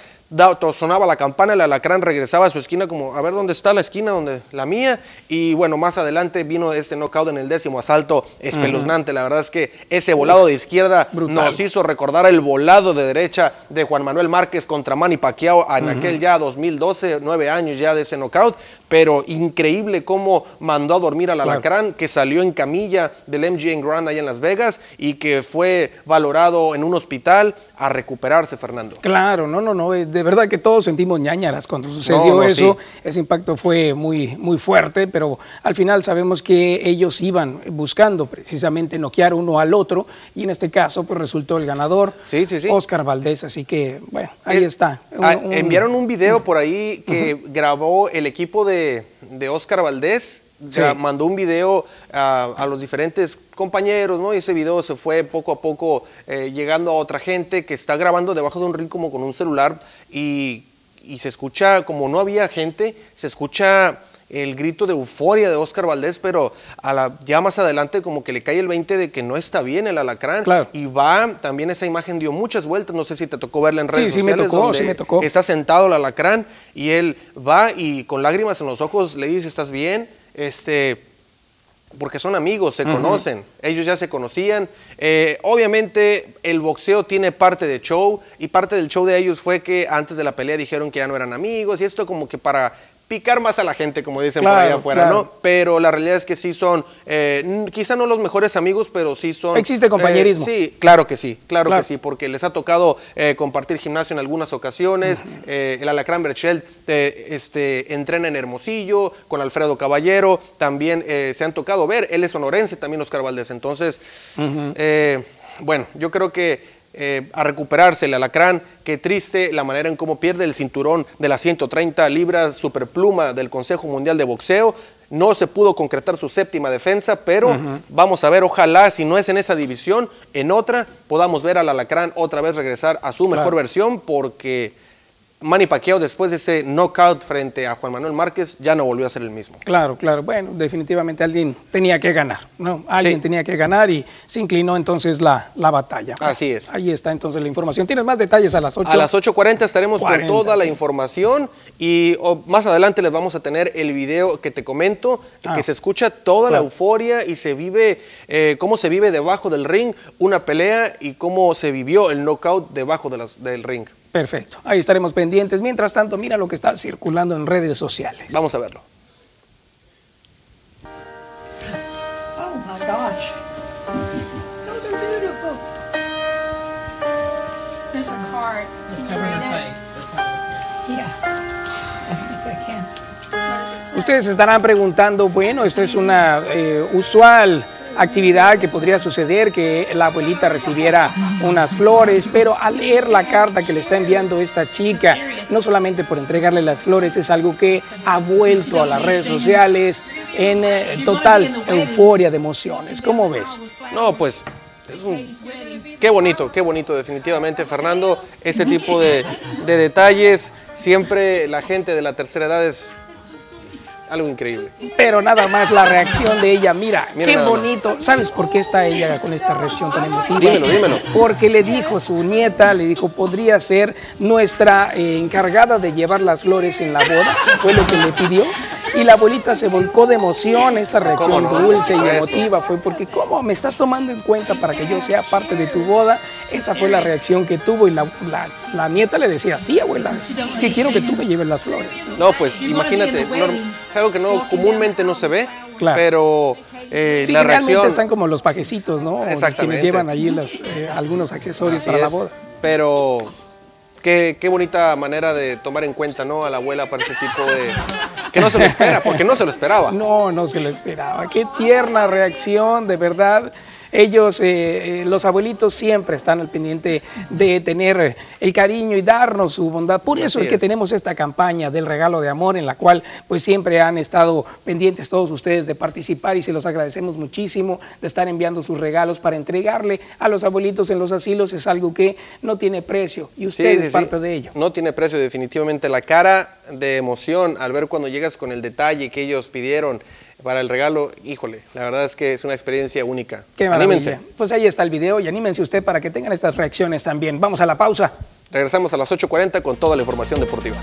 sonaba la campana, el alacrán regresaba a su esquina como, a ver dónde está la esquina, donde la mía, y bueno, más adelante vino este knockout en el décimo asalto espeluznante, la verdad es que ese volado de izquierda nos hizo recordar el volado de derecha de Juan Manuel Márquez contra Manny Pacquiao en aquel ya 2012, nueve años ya de ese knockout, pero increíble cómo mandó a dormir al alacrán, que salió en camilla del MGM Grand allá en Las Vegas y que fue valorado en un hospital a recuperarse, Fernando. Claro, no, no, no, de verdad que todos sentimos ñañaras cuando sucedió eso, ese impacto fue muy, muy fuerte, pero al final sabemos que ellos iban buscando precisamente noquear uno al otro y en este caso pues resultó el ganador, sí, sí, sí. Oscar Valdés, así que bueno, ahí está. Ah, enviaron un video por ahí que grabó el equipo de de, Oscar Valdés, mandó un video a, los diferentes compañeros, ¿no? Y ese video se fue poco a poco eh, llegando a otra gente que está grabando debajo de un ring como con un celular y, y se escucha, como no había gente, se escucha el grito de euforia de Oscar Valdés, pero a la, ya más adelante como que le cae el 20 de que no está bien el alacrán. Y va, también esa imagen dio muchas vueltas, no sé si te tocó verla en redes sí, sociales. Sí, me tocó, sí me tocó. Está sentado el alacrán y él va y con lágrimas en los ojos le dice, ¿estás bien? Este, porque son amigos, se conocen, ellos ya se conocían. Eh, obviamente el boxeo tiene parte de show y parte del show de ellos fue que antes de la pelea dijeron que ya no eran amigos y esto como que para picar más a la gente, como dicen por allá afuera, ¿no? Pero la realidad es que sí son, eh, quizá no los mejores amigos, pero sí son... ¿Existe compañerismo? Eh, sí, claro que sí, claro, que sí, porque les ha tocado eh, compartir gimnasio en algunas ocasiones. el Alacrán Berchel este, entrena en Hermosillo, con Alfredo Caballero, también se han tocado ver. Él es sonorense, también Oscar Valdés. Entonces, bueno, yo creo que eh, a recuperarse el alacrán. Qué triste la manera en cómo pierde el cinturón de las 130 libras superpluma del Consejo Mundial de Boxeo. No se pudo concretar su séptima defensa, pero vamos a ver, ojalá, si no es en esa división, en otra, podamos ver al alacrán otra vez regresar a su mejor versión, porque Manny Pacquiao después de ese knockout frente a Juan Manuel Márquez ya no volvió a ser el mismo. Claro, claro. Bueno, definitivamente alguien tenía que ganar, ¿no? Alguien tenía que ganar y se inclinó entonces la, la batalla. Así es. Ahí está entonces la información. ¿Tienes más detalles a las 8? A las 8.40 estaremos con toda la información y más adelante les vamos a tener el video que te comento, que ah. se escucha toda la euforia y se vive, eh, cómo se vive debajo del ring una pelea y cómo se vivió el knockout debajo de las, del ring. Perfecto, ahí estaremos pendientes. Mientras tanto, mira lo que está circulando en redes sociales. Vamos a verlo. Oh my gosh. There's a card. Ustedes estarán preguntando, bueno, esta es una eh, usual actividad que podría suceder, que la abuelita recibiera unas flores, pero al leer la carta que le está enviando esta chica, no solamente por entregarle las flores, es algo que ha vuelto a las redes sociales en eh, total euforia de emociones. ¿Cómo ves? No, pues es un... Qué bonito, qué bonito definitivamente, Fernando. Ese tipo de, de detalles, siempre la gente de la tercera edad es algo increíble. Pero nada más la reacción de ella, mira, qué bonito. ¿Sabes por qué está ella con esta reacción tan emotiva? Dímelo, dímelo. Porque le dijo su nieta, le dijo, podría ser nuestra eh, encargada de llevar las flores en la boda. Fue lo que le pidió. Y la abuelita se volcó de emoción, esta reacción dulce y emotiva fue porque, ¿cómo me estás tomando en cuenta para que yo sea parte de tu boda? Esa fue la reacción que tuvo y la, la, nieta le decía, sí, abuela, es que quiero que tú me lleves las flores. No, pues imagínate, algo que no comúnmente no se ve, pero eh, sí, la reacción... están como los pajecitos, ¿no? Exactamente. Quienes llevan allí los, eh, algunos accesorios para la boda. Pero Qué, qué, bonita manera de tomar en cuenta ¿no? a la abuela para ese tipo de... No se lo espera, porque no se lo esperaba. No, no se lo esperaba. Qué tierna reacción, de verdad. Ellos, eh, eh, los abuelitos, siempre están al pendiente de tener el cariño y darnos su bondad. Por eso es que tenemos esta campaña del regalo de amor en la cual pues siempre han estado pendientes todos ustedes de participar y se los agradecemos muchísimo de estar enviando sus regalos para entregarle a los abuelitos en los asilos. Es algo que no tiene precio y usted es parte de ello. No tiene precio definitivamente. La cara de emoción al ver cuando llegas con el detalle que ellos pidieron para el regalo, híjole, la verdad es que es una experiencia única. Qué anímense. Pues ahí está el video y anímense usted para que tengan estas reacciones también. Vamos a la pausa. Regresamos a las 8.40 con toda la información deportiva.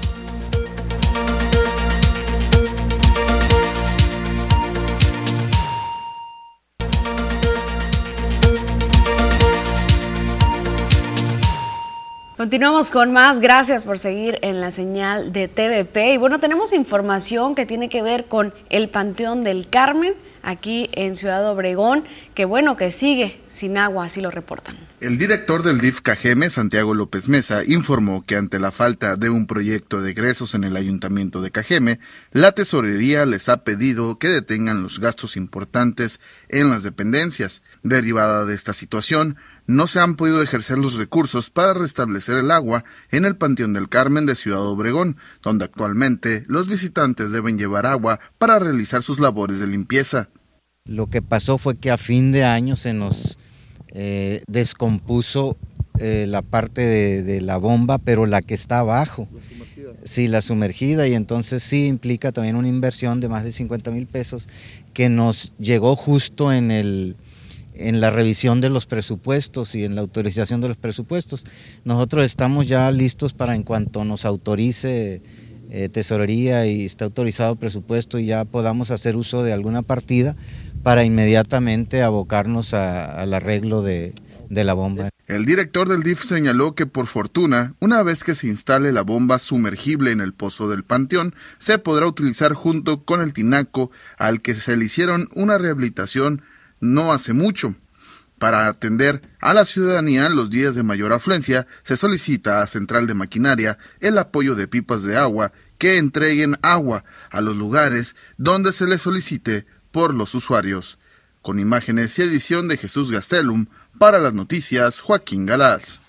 Continuamos con más. Gracias por seguir en la señal de TVP. Y bueno, tenemos información que tiene que ver con el Panteón del Carmen aquí en Ciudad Obregón, que bueno, que sigue sin agua, así lo reportan. El director del DIF Cajeme, Santiago López Mesa, informó que ante la falta de un proyecto de egresos en el ayuntamiento de Cajeme, la tesorería les ha pedido que detengan los gastos importantes en las dependencias. Derivada de esta situación, no se han podido ejercer los recursos para restablecer el agua en el Panteón del Carmen de Ciudad Obregón, donde actualmente los visitantes deben llevar agua para realizar sus labores de limpieza. Lo que pasó fue que a fin de año se nos eh, descompuso eh, la parte de, la bomba, pero la que está abajo. Sí, la sumergida, y entonces sí implica también una inversión de más de 50 mil pesos que nos llegó justo en el, en la revisión de los presupuestos y en la autorización de los presupuestos. Nosotros estamos ya listos para en cuanto nos autorice eh, tesorería y esté autorizado presupuesto y ya podamos hacer uso de alguna partida para inmediatamente abocarnos al arreglo de, de la bomba. El director del DIF señaló que por fortuna, una vez que se instale la bomba sumergible en el pozo del Panteón, se podrá utilizar junto con el tinaco al que se le hicieron una rehabilitación no hace mucho. Para atender a la ciudadanía en los días de mayor afluencia, se solicita a Central de Maquinaria el apoyo de pipas de agua que entreguen agua a los lugares donde se les solicite por los usuarios. Con imágenes y edición de Jesús Gastelum, para las noticias, Joaquín Galaz.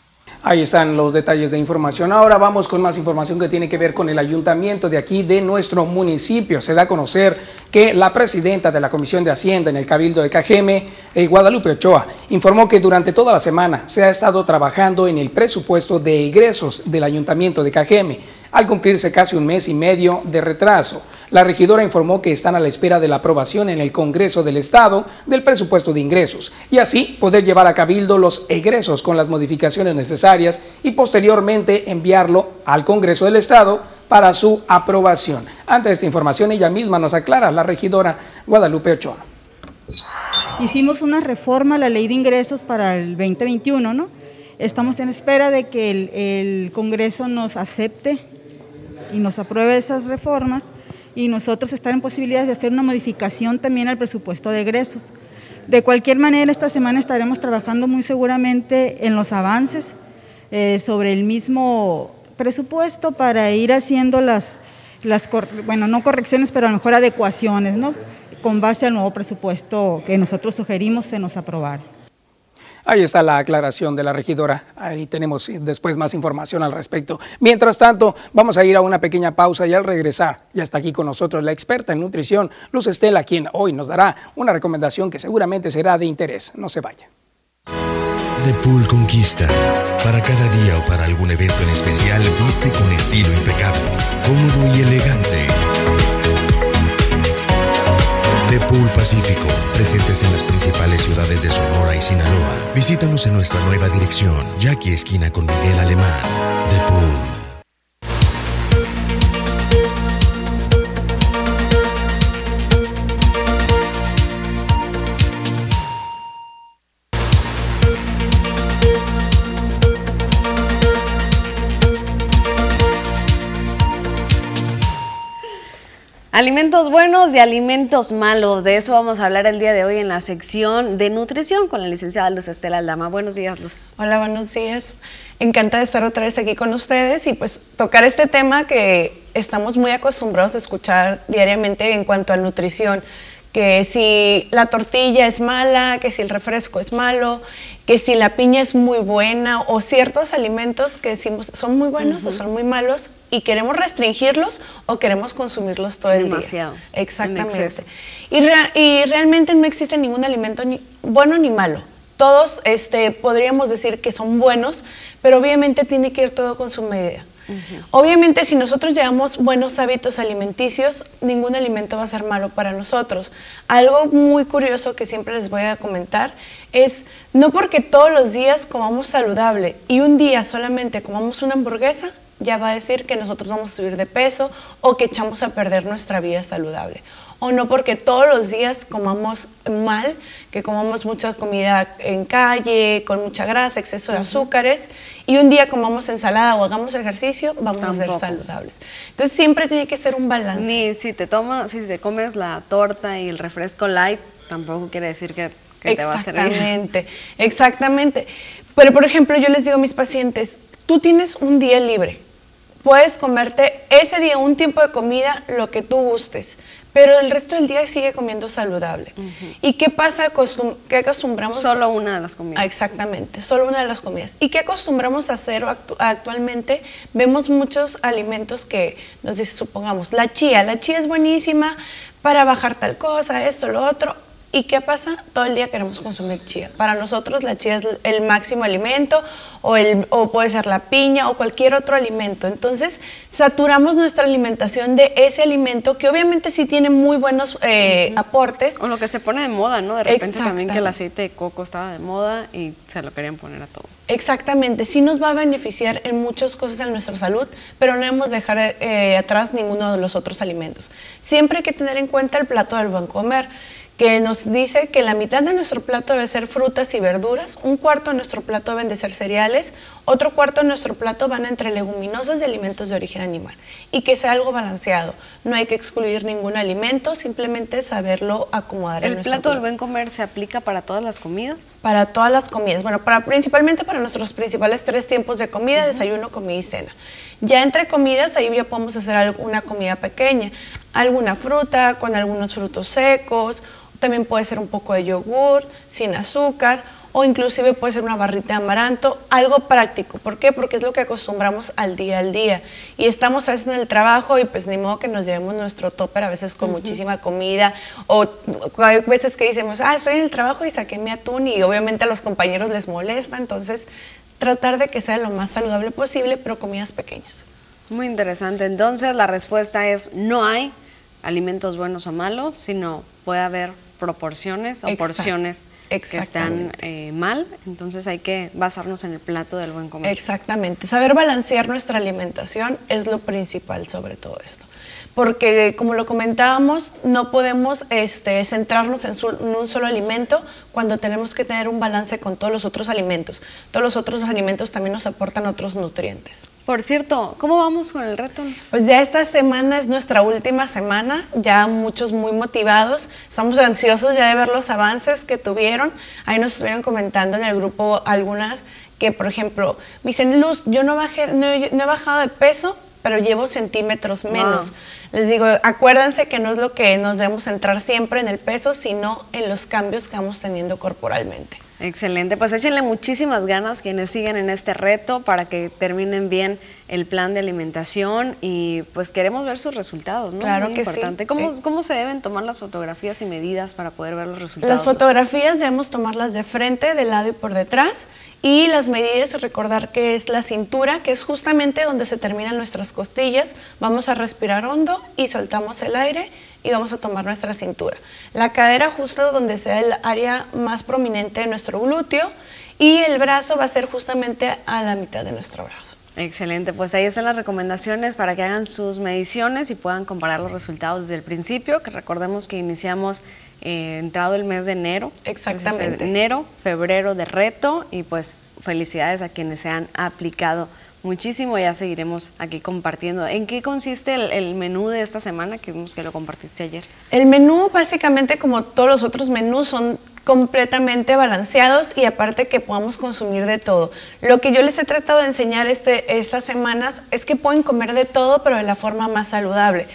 Ahí están los detalles de información. Ahora vamos con más información que tiene que ver con el ayuntamiento de aquí, de nuestro municipio. Se da a conocer que la presidenta de la Comisión de Hacienda en el Cabildo de Cajeme, eh, Guadalupe Ochoa, informó que durante toda la semana se ha estado trabajando en el presupuesto de egresos del ayuntamiento de Cajeme, al cumplirse casi un mes y medio de retraso. La regidora informó que están a la espera de la aprobación en el Congreso del Estado del presupuesto de ingresos y así poder llevar a cabildo los egresos con las modificaciones necesarias y posteriormente enviarlo al Congreso del Estado para su aprobación. Ante esta información ella misma nos aclara, la regidora Guadalupe Ochoa. Hicimos una reforma a la ley de ingresos para el 2021, ¿no? Estamos en espera de que el, Congreso nos acepte y nos apruebe esas reformas y nosotros estar en posibilidades de hacer una modificación también al presupuesto de egresos. De cualquier manera, esta semana estaremos trabajando muy seguramente en los avances eh, sobre el mismo presupuesto para ir haciendo las, las, bueno, no correcciones, pero a lo mejor adecuaciones, ¿no? Con base al nuevo presupuesto que nosotros sugerimos se nos aprobara. Ahí está la aclaración de la regidora. Ahí tenemos después más información al respecto. Mientras tanto, vamos a ir a una pequeña pausa y al regresar, ya está aquí con nosotros la experta en nutrición, Luz Estela, quien hoy nos dará una recomendación que seguramente será de interés. No se vaya. The Pool Conquista. Para cada día o para algún evento en especial, viste con estilo impecable, cómodo y elegante de Pool Pacífico, presentes en las principales ciudades de Sonora y Sinaloa. Visítanos en nuestra nueva dirección, Jackie Esquina con Miguel Alemán. The Pool. Alimentos buenos y alimentos malos. De eso vamos a hablar el día de hoy en la sección de nutrición con la licenciada Luz Estela Aldama. Buenos días, Luz. Hola, buenos días. Encantada de estar otra vez aquí con ustedes y pues tocar este tema que estamos muy acostumbrados a escuchar diariamente en cuanto a nutrición que si la tortilla es mala, que si el refresco es malo, que si la piña es muy buena o ciertos alimentos que decimos son muy buenos o son muy malos y queremos restringirlos o queremos consumirlos todo el Demasiado, día. Exactamente. Y, y realmente no existe ningún alimento ni bueno ni malo. Todos este, podríamos decir que son buenos, pero obviamente tiene que ir todo con su medida. Obviamente, si nosotros llevamos buenos hábitos alimenticios, ningún alimento va a ser malo para nosotros. Algo muy curioso que siempre les voy a comentar es, no porque todos los días comamos saludable y un día solamente comamos una hamburguesa, ya va a decir que nosotros vamos a subir de peso o que echamos a perder nuestra vida saludable o no porque todos los días comamos mal, que comamos mucha comida en calle, con mucha grasa, exceso de azúcares, y un día comamos ensalada o hagamos ejercicio, vamos a ser saludables. Entonces siempre tiene que ser un balance. Ni si te tomas, si te comes la torta y el refresco light, tampoco quiere decir que, te va a. Exactamente, exactamente. Pero por ejemplo, yo les digo a mis pacientes, tú tienes un día libre, puedes comerte ese día un tiempo de comida lo que tú gustes, pero el resto del día sigue comiendo saludable. ¿Y qué pasa? ¿Qué acostumbramos? Solo una de las comidas. Ah, exactamente, solo una de las comidas. ¿Y qué acostumbramos a hacer actualmente? Vemos muchos alimentos que nos dice, supongamos, la chía. La chía es buenísima para bajar tal cosa, esto, lo otro. ¿Y qué pasa? Todo el día queremos consumir chía. Para nosotros la chía es el máximo alimento o, el, o puede ser la piña o cualquier otro alimento. Entonces, saturamos nuestra alimentación de ese alimento que obviamente sí tiene muy buenos eh, aportes. O lo que se pone de moda, ¿no? De repente también que el aceite de coco estaba de moda y se lo querían poner a todo. Exactamente, sí nos va a beneficiar en muchas cosas en nuestra salud, pero no debemos dejar eh, atrás ninguno de los otros alimentos. Siempre hay que tener en cuenta el plato del buen comer que nos dice que la mitad de nuestro plato debe ser frutas y verduras, un cuarto de nuestro plato deben de ser cereales, otro cuarto de nuestro plato van entre leguminosas y alimentos de origen animal. Y que sea algo balanceado. No hay que excluir ningún alimento, simplemente saberlo acomodar. ¿El en plato, plato del buen comer se aplica para todas las comidas? Para todas las comidas. Bueno, para, principalmente para nuestros principales tres tiempos de comida, desayuno, comida y cena. Ya entre comidas, ahí ya podemos hacer alguna comida pequeña, alguna fruta con algunos frutos secos también puede ser un poco de yogur, sin azúcar, o inclusive puede ser una barrita de amaranto, algo práctico. ¿Por qué? Porque es lo que acostumbramos al día al día. Y estamos a veces en el trabajo y pues ni modo que nos llevemos nuestro topper a veces con muchísima comida. O hay veces que decimos, ah, estoy en el trabajo y saqué mi atún y obviamente a los compañeros les molesta. Entonces, tratar de que sea lo más saludable posible, pero comidas pequeñas. Muy interesante. Entonces, la respuesta es no hay alimentos buenos o malos, sino puede haber proporciones o porciones que están eh, mal, entonces hay que basarnos en el plato del buen comer. Exactamente, saber balancear nuestra alimentación es lo principal sobre todo esto porque como lo comentábamos, no podemos este, centrarnos en, un solo alimento cuando tenemos que tener un balance con todos los otros alimentos. Todos los otros alimentos también nos aportan otros nutrientes. Por cierto, ¿cómo vamos con el reto? Pues ya esta semana es nuestra última semana, ya muchos muy motivados, estamos ansiosos ya de ver los avances que tuvieron. Ahí nos estuvieron comentando en el grupo algunas que, por ejemplo, me dicen, Luz, yo no, bajé, no he bajado de peso, pero llevo centímetros menos. Les digo, acuérdense que no es lo que nos debemos centrar siempre en el peso, sino en los cambios que vamos teniendo corporalmente. Excelente, pues échenle muchísimas ganas quienes siguen en este reto para que terminen bien el plan de alimentación y pues queremos ver sus resultados, ¿no? Claro que importante. sí. ¿Cómo, ¿Cómo se deben tomar las fotografías y medidas para poder ver los resultados? Las fotografías debemos tomarlas de frente, de lado y por detrás y las medidas, recordar que es la cintura, que es justamente donde se terminan nuestras costillas. Vamos a respirar hondo y soltamos el aire y vamos a tomar nuestra cintura. La cadera justo donde sea el área más prominente de nuestro glúteo y el brazo va a ser justamente a la mitad de nuestro brazo. Excelente, pues ahí están las recomendaciones para que hagan sus mediciones y puedan comparar los resultados desde el principio, que recordemos que iniciamos eh, entrado el mes de enero. Exactamente. enero, febrero de reto y pues felicidades a quienes se han aplicado muchísimo. Ya seguiremos aquí compartiendo. ¿En qué consiste el, menú de esta semana que vimos que lo compartiste ayer? El menú, básicamente, como todos los otros menús, son completamente balanceados y aparte que podamos consumir de todo. Lo que yo les he tratado de enseñar este, estas semanas es que pueden comer de todo, pero de la forma más saludable.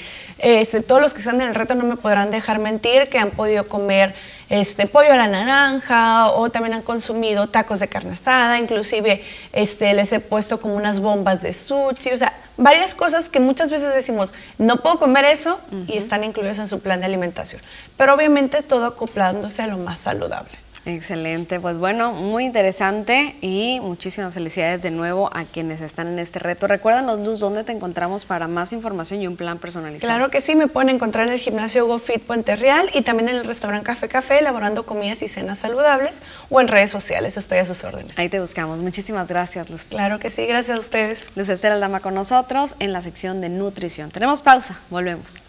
Este, todos los que están en el reto no me podrán dejar mentir que han podido comer este, pollo a la naranja o también han consumido tacos de carne asada, inclusive este, les he puesto como unas bombas de sushi, o sea, varias cosas que muchas veces decimos, no puedo comer eso y están incluidos en su plan de alimentación, pero obviamente todo acoplándose a lo más saludable. Excelente, pues bueno, muy interesante y muchísimas felicidades de nuevo a quienes están en este reto. Recuérdanos, Luz, dónde te encontramos para más información y un plan personalizado. Claro que sí, me pueden encontrar en el gimnasio GoFit Puente Real y también en el restaurante Café Café, elaborando comidas y cenas saludables o en redes sociales, estoy a sus órdenes. Ahí te buscamos. Muchísimas gracias, Luz. Claro que sí, gracias a ustedes. Luz Estela Aldama con nosotros en la sección de nutrición. Tenemos pausa, volvemos.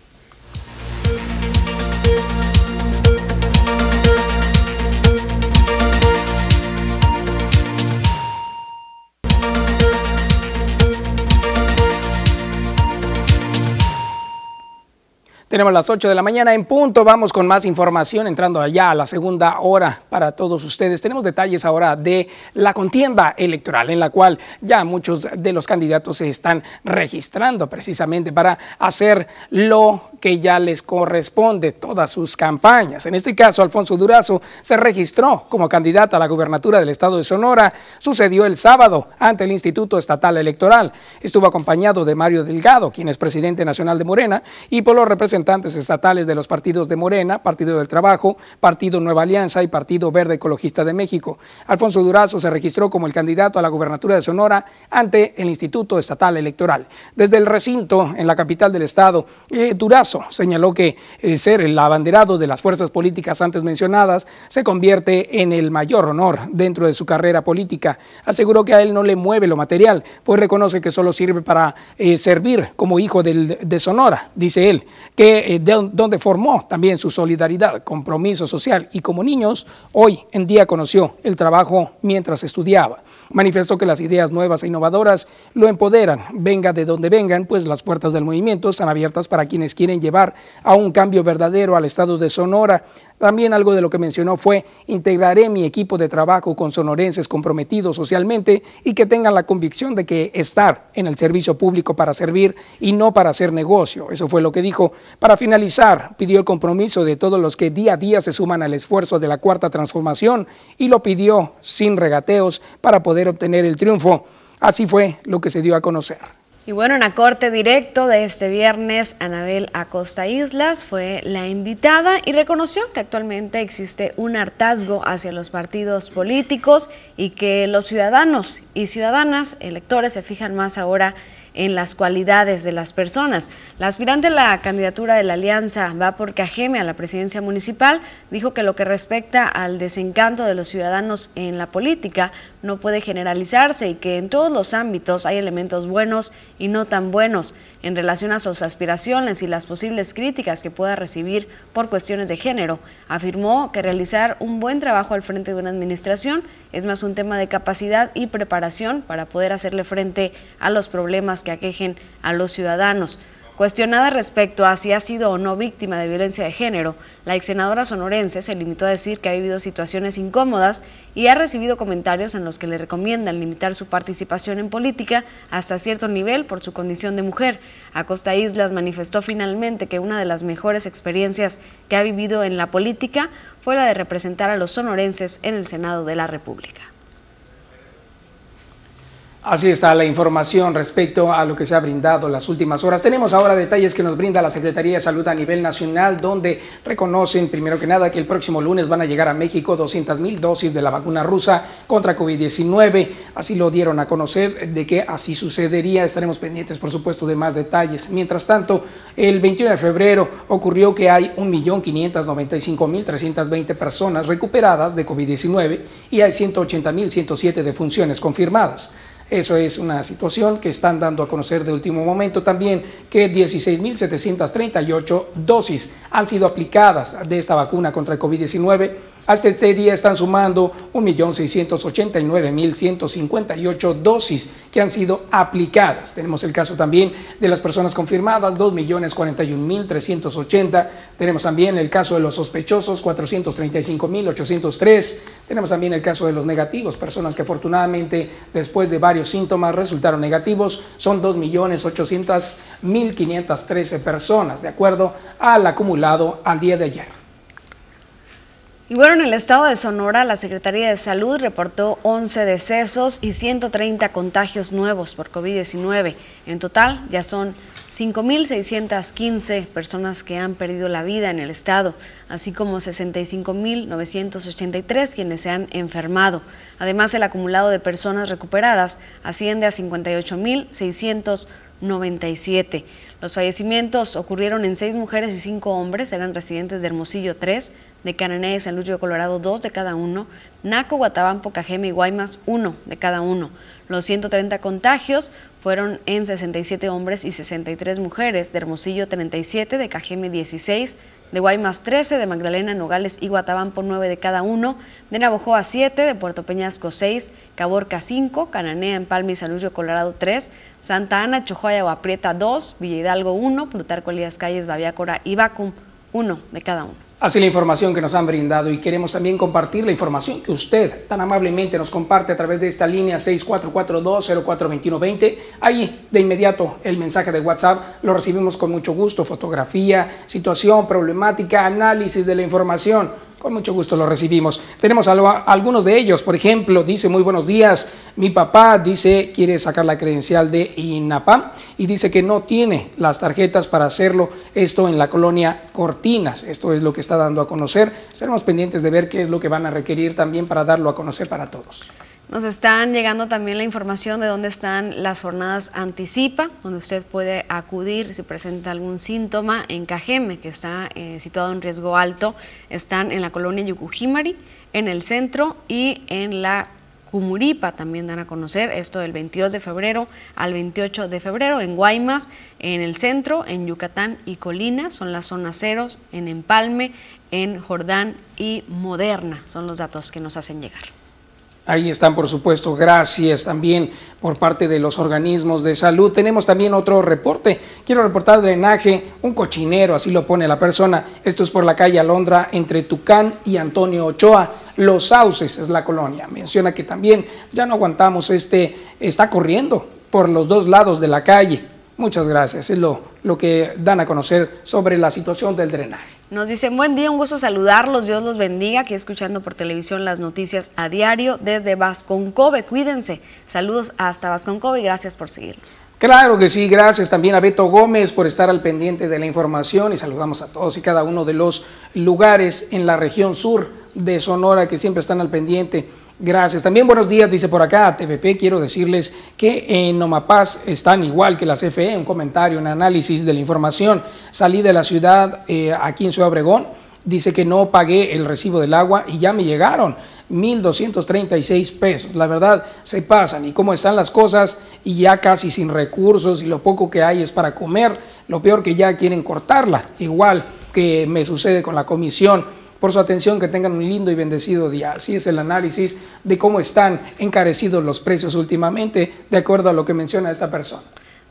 Tenemos las 8 de la mañana en punto. Vamos con más información entrando allá a la segunda hora para todos ustedes. Tenemos detalles ahora de la contienda electoral en la cual ya muchos de los candidatos se están registrando precisamente para hacer lo que ya les corresponde todas sus campañas. En este caso, Alfonso Durazo se registró como candidata a la gubernatura del estado de Sonora. Sucedió el sábado ante el Instituto Estatal Electoral. Estuvo acompañado de Mario Delgado, quien es presidente nacional de Morena, y por los representantes estatales de los partidos de Morena, Partido del Trabajo, Partido Nueva Alianza y Partido Verde Ecologista de México. Alfonso Durazo se registró como el candidato a la gubernatura de Sonora ante el Instituto Estatal Electoral. Desde el recinto en la capital del estado, eh, Durazo señaló que eh, ser el abanderado de las fuerzas políticas antes mencionadas se convierte en el mayor honor dentro de su carrera política. Aseguró que a él no le mueve lo material, pues reconoce que solo sirve para eh, servir como hijo de Sonora, dice él, que eh, de, donde formó también su solidaridad, compromiso social y como niños, hoy en día conoció el trabajo mientras estudiaba. Manifestó que las ideas nuevas e innovadoras lo empoderan, venga de donde vengan, pues las puertas del movimiento están abiertas para quienes quieren llevar a un cambio verdadero al estado de Sonora. También algo de lo que mencionó fue, integraré mi equipo de trabajo con sonorenses comprometidos socialmente y que tengan la convicción de que estar en el servicio público para servir y no para hacer negocio. Eso fue lo que dijo. Para finalizar, pidió el compromiso de todos los que día a día se suman al esfuerzo de la cuarta transformación y lo pidió sin regateos para poder obtener el triunfo. Así fue lo que se dio a conocer. Y bueno, en corte directo de este viernes, Anabel Acosta Islas fue la invitada y reconoció que actualmente existe un hartazgo hacia los partidos políticos y que los ciudadanos y ciudadanas electores se fijan más ahora en las cualidades de las personas. La aspirante a la candidatura de la Alianza va por Cajeme a la presidencia municipal. Dijo que lo que respecta al desencanto de los ciudadanos en la política no puede generalizarse y que en todos los ámbitos hay elementos buenos y no tan buenos en relación a sus aspiraciones y las posibles críticas que pueda recibir por cuestiones de género. Afirmó que realizar un buen trabajo al frente de una administración es más un tema de capacidad y preparación para poder hacerle frente a los problemas que aquejen a los ciudadanos. Cuestionada respecto a si ha sido o no víctima de violencia de género, la ex senadora sonorense se limitó a decir que ha vivido situaciones incómodas y ha recibido comentarios en los que le recomiendan limitar su participación en política hasta cierto nivel por su condición de mujer. Acosta Islas manifestó finalmente que una de las mejores experiencias que ha vivido en la política fue la de representar a los sonorenses en el Senado de la República. Así está la información respecto a lo que se ha brindado las últimas horas. Tenemos ahora detalles que nos brinda la Secretaría de Salud a nivel nacional, donde reconocen, primero que nada, que el próximo lunes van a llegar a México 200 mil dosis de la vacuna rusa contra COVID-19. Así lo dieron a conocer de que así sucedería. Estaremos pendientes, por supuesto, de más detalles. Mientras tanto, el 21 de febrero ocurrió que hay 1.595.320 personas recuperadas de COVID-19 y hay 180.107 defunciones confirmadas. Eso es una situación que están dando a conocer de último momento también que 16.738 dosis han sido aplicadas de esta vacuna contra el COVID-19 Hasta este día están sumando 1.689.158 dosis que han sido aplicadas. Tenemos el caso también de las personas confirmadas, 2.041.380. Tenemos también el caso de los sospechosos, 435.803. Tenemos también el caso de los negativos, personas que afortunadamente después de varios síntomas resultaron negativos. Son 2.800.513 personas, de acuerdo al acumulado al día de ayer. Y bueno, en el estado de Sonora, la Secretaría de Salud reportó 11 decesos y 130 contagios nuevos por COVID-19. En total, ya son 5.615 personas que han perdido la vida en el estado, así como 65.983 quienes se han enfermado. Además, el acumulado de personas recuperadas asciende a 58.697. Los fallecimientos ocurrieron en seis mujeres y cinco hombres, eran residentes de Hermosillo 3, de Canané y San Luis Río Colorado, dos de cada uno, Naco, Guatabampo, Cajeme y Guaymas, uno de cada uno. Los 130 contagios fueron en 67 hombres y 63 mujeres, de Hermosillo 37, de Cajeme 16, de Guaymas 13, de Magdalena, Nogales y Guatabampo 9 de cada uno, de Navojoa 7, de Puerto Peñasco 6, Caborca 5, Cananea, Empalme y San Luis Río Colorado 3, Santa Ana, Chojoya, Aguaprieta 2, Villa Hidalgo 1, Plutarco Elías Calles, Baviácora y Bacum 1 de cada uno. Así la información que nos han brindado y queremos también compartir la información que usted tan amablemente nos comparte a través de esta línea 6442042120. Ahí de inmediato el mensaje de WhatsApp lo recibimos con mucho gusto, fotografía, situación, problemática, análisis de la información con mucho gusto lo recibimos. Tenemos algunos de ellos, por ejemplo, dice muy buenos días, mi papá dice quiere sacar la credencial de INAPAM y dice que no tiene las tarjetas para hacerlo, esto en la colonia Cortinas, esto es lo que está dando a conocer, estaremos pendientes de ver qué es lo que van a requerir también para darlo a conocer para todos. Nos están llegando también la información de dónde están las jornadas Anticipa, donde usted puede acudir si presenta algún síntoma en Cajeme, que está eh, situado en riesgo alto. Están en la colonia Yucujimari, en el centro y en la Cumuripa también dan a conocer esto del 22 de febrero al 28 de febrero en Guaymas, en el centro, en Yucatán y Colina, son las zonas ceros, en Empalme, en Jordán y Moderna, son los datos que nos hacen llegar. Ahí están, por supuesto, gracias también por parte de los organismos de salud. Tenemos también otro reporte. Quiero reportar drenaje, un cochinero, así lo pone la persona. Esto es por la calle Alondra entre Tucán y Antonio Ochoa. Los Sauces es la colonia. Menciona que también ya no aguantamos este, está corriendo por los dos lados de la calle. Muchas gracias. Es lo, lo que dan a conocer sobre la situación del drenaje. Nos dicen, buen día, un gusto saludarlos, Dios los bendiga, aquí escuchando por televisión las noticias a diario desde Vasconcove, cuídense. Saludos hasta Vasconcove y gracias por seguirnos. Claro que sí, gracias también a Beto Gómez por estar al pendiente de la información y saludamos a todos y cada uno de los lugares en la región sur de Sonora que siempre están al pendiente Gracias. También buenos días, dice por acá TVP. Quiero decirles que en Nomapaz están igual que las CFE. Un comentario, un análisis de la información. Salí de la ciudad eh, aquí en Ciudad Obregón. Dice que no pagué el recibo del agua y ya me llegaron 1.236 pesos. La verdad, se pasan. Y cómo están las cosas y ya casi sin recursos y lo poco que hay es para comer. Lo peor que ya quieren cortarla. Igual que me sucede con la comisión por su atención, que tengan un lindo y bendecido día. Así es el análisis de cómo están encarecidos los precios últimamente, de acuerdo a lo que menciona esta persona.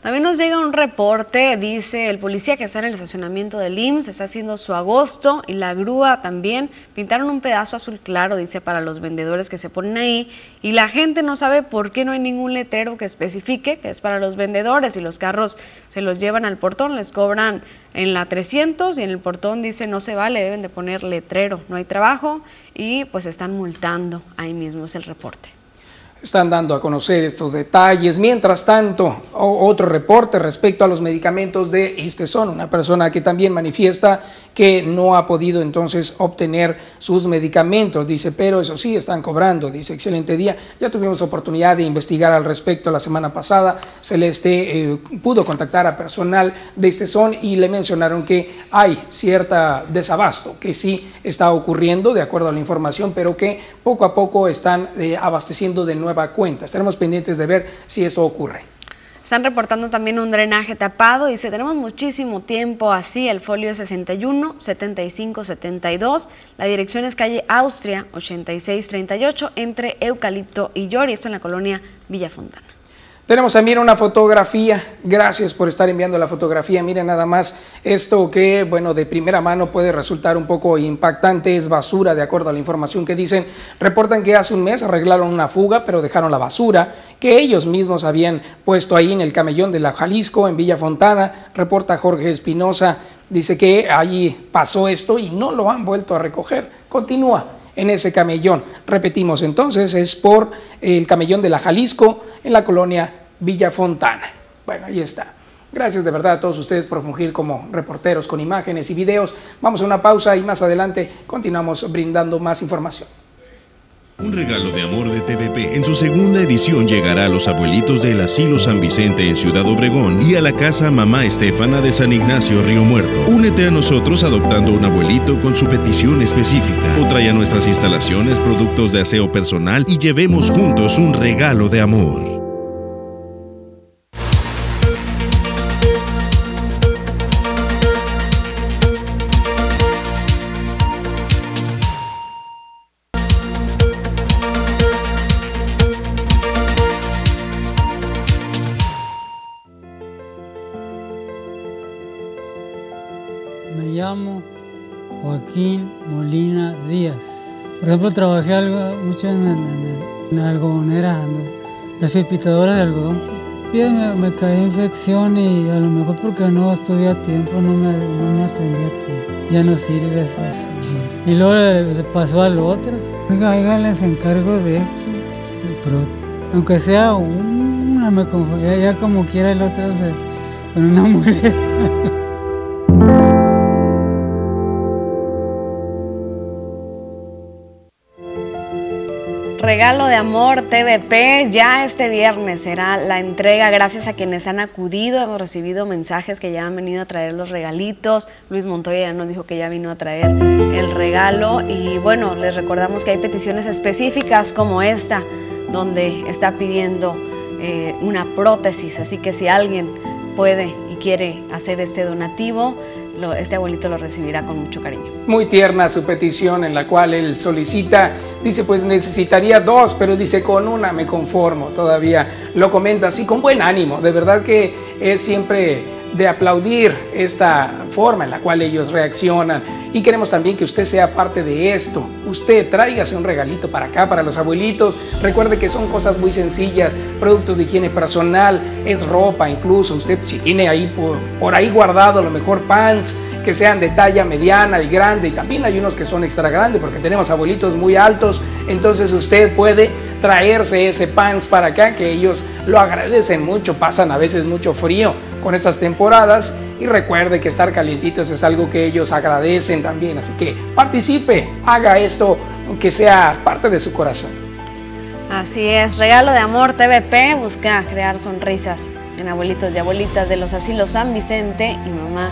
También nos llega un reporte, dice el policía que está en el estacionamiento del IMSS, está haciendo su agosto y la grúa también. Pintaron un pedazo azul claro, dice, para los vendedores que se ponen ahí. Y la gente no sabe por qué no hay ningún letrero que especifique que es para los vendedores y los carros se los llevan al portón, les cobran en la 300 y en el portón dice no se vale, deben de poner letrero, no hay trabajo y pues están multando. Ahí mismo, es el reporte están dando a conocer estos detalles. Mientras tanto, otro reporte respecto a los medicamentos de Istezón, una persona que también manifiesta que no ha podido entonces obtener sus medicamentos, dice, pero eso sí, están cobrando, dice, excelente día. Ya tuvimos oportunidad de investigar al respecto la semana pasada, Celeste eh, pudo contactar a personal de Istezón y le mencionaron que hay cierta desabasto, que sí está ocurriendo de acuerdo a la información, pero que poco a poco están eh, abasteciendo de nuevo cuenta. Estaremos pendientes de ver si esto ocurre. Están reportando también un drenaje tapado. Dice, tenemos muchísimo tiempo así. El folio es 61 75 72. La dirección es calle Austria 86 38 entre Eucalipto y Llori. Esto en la colonia Villa Fontana. Tenemos también una fotografía. Gracias por estar enviando la fotografía. Miren nada más esto que, bueno, de primera mano puede resultar un poco impactante. Es basura, de acuerdo a la información que dicen. Reportan que hace un mes arreglaron una fuga, pero dejaron la basura que ellos mismos habían puesto ahí en el camellón de la Jalisco, en Villa Fontana. Reporta Jorge Espinosa. Dice que allí pasó esto y no lo han vuelto a recoger. Continúa en ese camellón. Repetimos entonces, es por el camellón de la Jalisco en la colonia Villa Fontana. Bueno, ahí está. Gracias de verdad a todos ustedes por fungir como reporteros con imágenes y videos. Vamos a una pausa y más adelante continuamos brindando más información. Un regalo de amor de TVP en su segunda edición llegará a los abuelitos del Asilo San Vicente en Ciudad Obregón y a la casa Mamá Estefana de San Ignacio Río Muerto. Únete a nosotros adoptando un abuelito con su petición específica o trae a nuestras instalaciones productos de aseo personal y llevemos juntos un regalo de amor. Ejemplo, trabajé algo, mucho en, en, en algodoneras, las pipitadoras de algodón. Bien, me, me caí infección y a lo mejor porque no estuve a tiempo, no me, no me atendí a tiempo. Ya no sirve eso. Y luego le, pasó al otro. Oiga, oiga, les encargo de esto. Aunque sea una, me confundía, ya como quiera el otro con una muleta. Regalo de Amor TVP, ya este viernes será la entrega. Gracias a quienes han acudido, hemos recibido mensajes que ya han venido a traer los regalitos, Luis Montoya ya nos dijo que ya vino a traer el regalo. Y bueno, les recordamos que hay peticiones específicas como esta, donde está pidiendo eh, una prótesis, así que si alguien puede y quiere hacer este donativo, este abuelito lo recibirá con mucho cariño. Muy tierna su petición en la cual él solicita, dice pues necesitaría dos, pero dice con una me conformo, todavía lo comenta así con buen ánimo, de verdad que es siempre de aplaudir esta forma en la cual ellos reaccionan y queremos también que usted sea parte de esto. Usted tráigase un regalito para acá, para los abuelitos. Recuerde que son cosas muy sencillas, productos de higiene personal, es ropa incluso. Usted si tiene ahí por, por ahí guardado a lo mejor pants que sean de talla mediana y grande y también hay unos que son extra grandes porque tenemos abuelitos muy altos, entonces usted puede traerse ese pants para acá que ellos lo agradecen mucho, pasan a veces mucho frío con estas temporadas. Y recuerde que estar calientitos es algo que ellos agradecen también, así que participe, haga esto aunque sea parte de su corazón. Así es, regalo de amor TVP busca crear sonrisas en abuelitos y abuelitas de los asilos San Vicente y mamá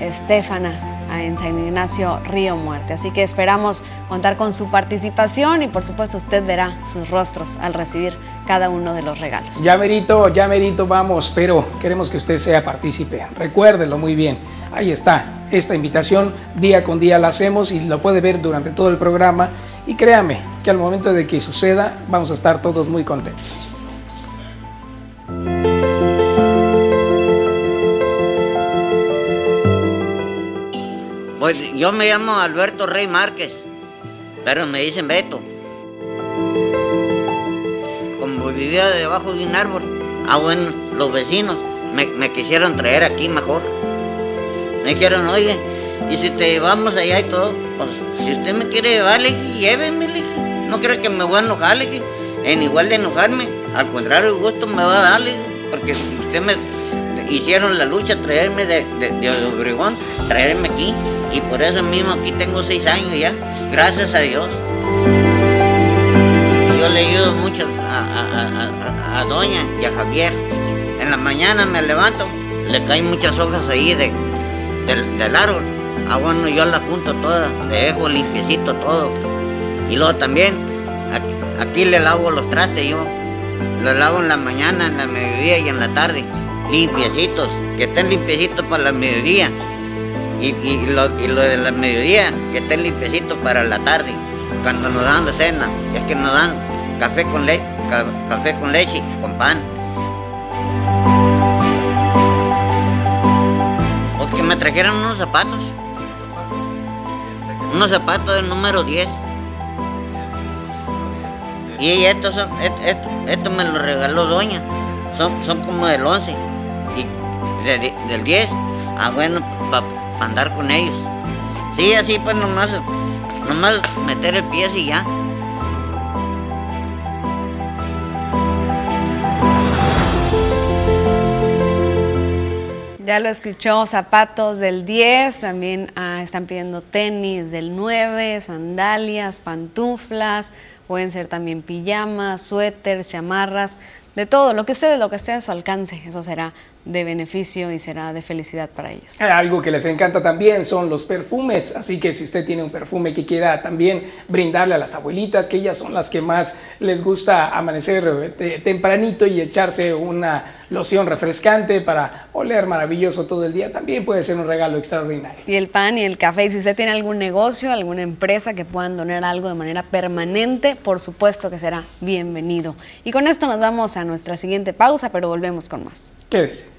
Estefana en San Ignacio Río Muerte. Así que esperamos contar con su participación y por supuesto usted verá sus rostros al recibir cada uno de los regalos. Ya merito, ya merito, vamos, pero queremos que usted sea partícipe. Recuérdelo muy bien. Ahí está, esta invitación día con día la hacemos y lo puede ver durante todo el programa y créame que al momento de que suceda vamos a estar todos muy contentos. Yo me llamo Alberto Rey Márquez, pero me dicen Beto. Como vivía debajo de un árbol, ah bueno, los vecinos me, quisieron traer aquí mejor. Me dijeron, oye, y si te llevamos allá y todo, pues si usted me quiere llevar, le dije, lléveme, le dije. No creo que me voy a enojar, le dije. En igual de enojarme, al contrario, el gusto me va a dar, le dije, porque usted me hicieron la lucha, traerme de, de, de Obregón, traerme aquí. Y por eso mismo aquí tengo seis años ya, gracias a Dios. Yo le ayudo mucho a, Doña y a Javier. En la mañana me levanto, le caen muchas hojas ahí de, del, árbol. Ah, yo las junto todas, le dejo limpiecito todo. Y luego también, aquí, le lavo los trastes yo. Los lavo en la mañana, en la mediodía y en la tarde. Limpiecitos, que estén limpiecitos para la mediodía. Y, y, lo, y lo de la mediodía, que estén limpiecitos para la tarde. Cuando nos dan de cena, es que nos dan café con, le ca café con leche, con pan. O que me trajeron unos zapatos. Unos zapatos del número 10. Y estos son, esto, esto, me lo regaló doña. Son, son como del 11. Y de, de, del 10. Ah, bueno, para pa andar con ellos. Sí, así pues nomás, nomás meter el pie y ya. Ya lo escuchó, zapatos del 10, también ah, están pidiendo tenis del 9, sandalias, pantuflas, pueden ser también pijamas, suéteres, chamarras, de todo, lo que ustedes, lo que esté a su alcance, eso será de beneficio y será de felicidad para ellos. Algo que les encanta también son los perfumes, así que si usted tiene un perfume que quiera también brindarle a las abuelitas, que ellas son las que más les gusta amanecer eh, tempranito y echarse una loción refrescante para oler maravilloso todo el día, también puede ser un regalo extraordinario. Y el pan y el café, y si usted tiene algún negocio, alguna empresa que puedan donar algo de manera permanente, por supuesto que será bienvenido. Y con esto nos vamos a nuestra siguiente pausa, pero volvemos con más. Quédese.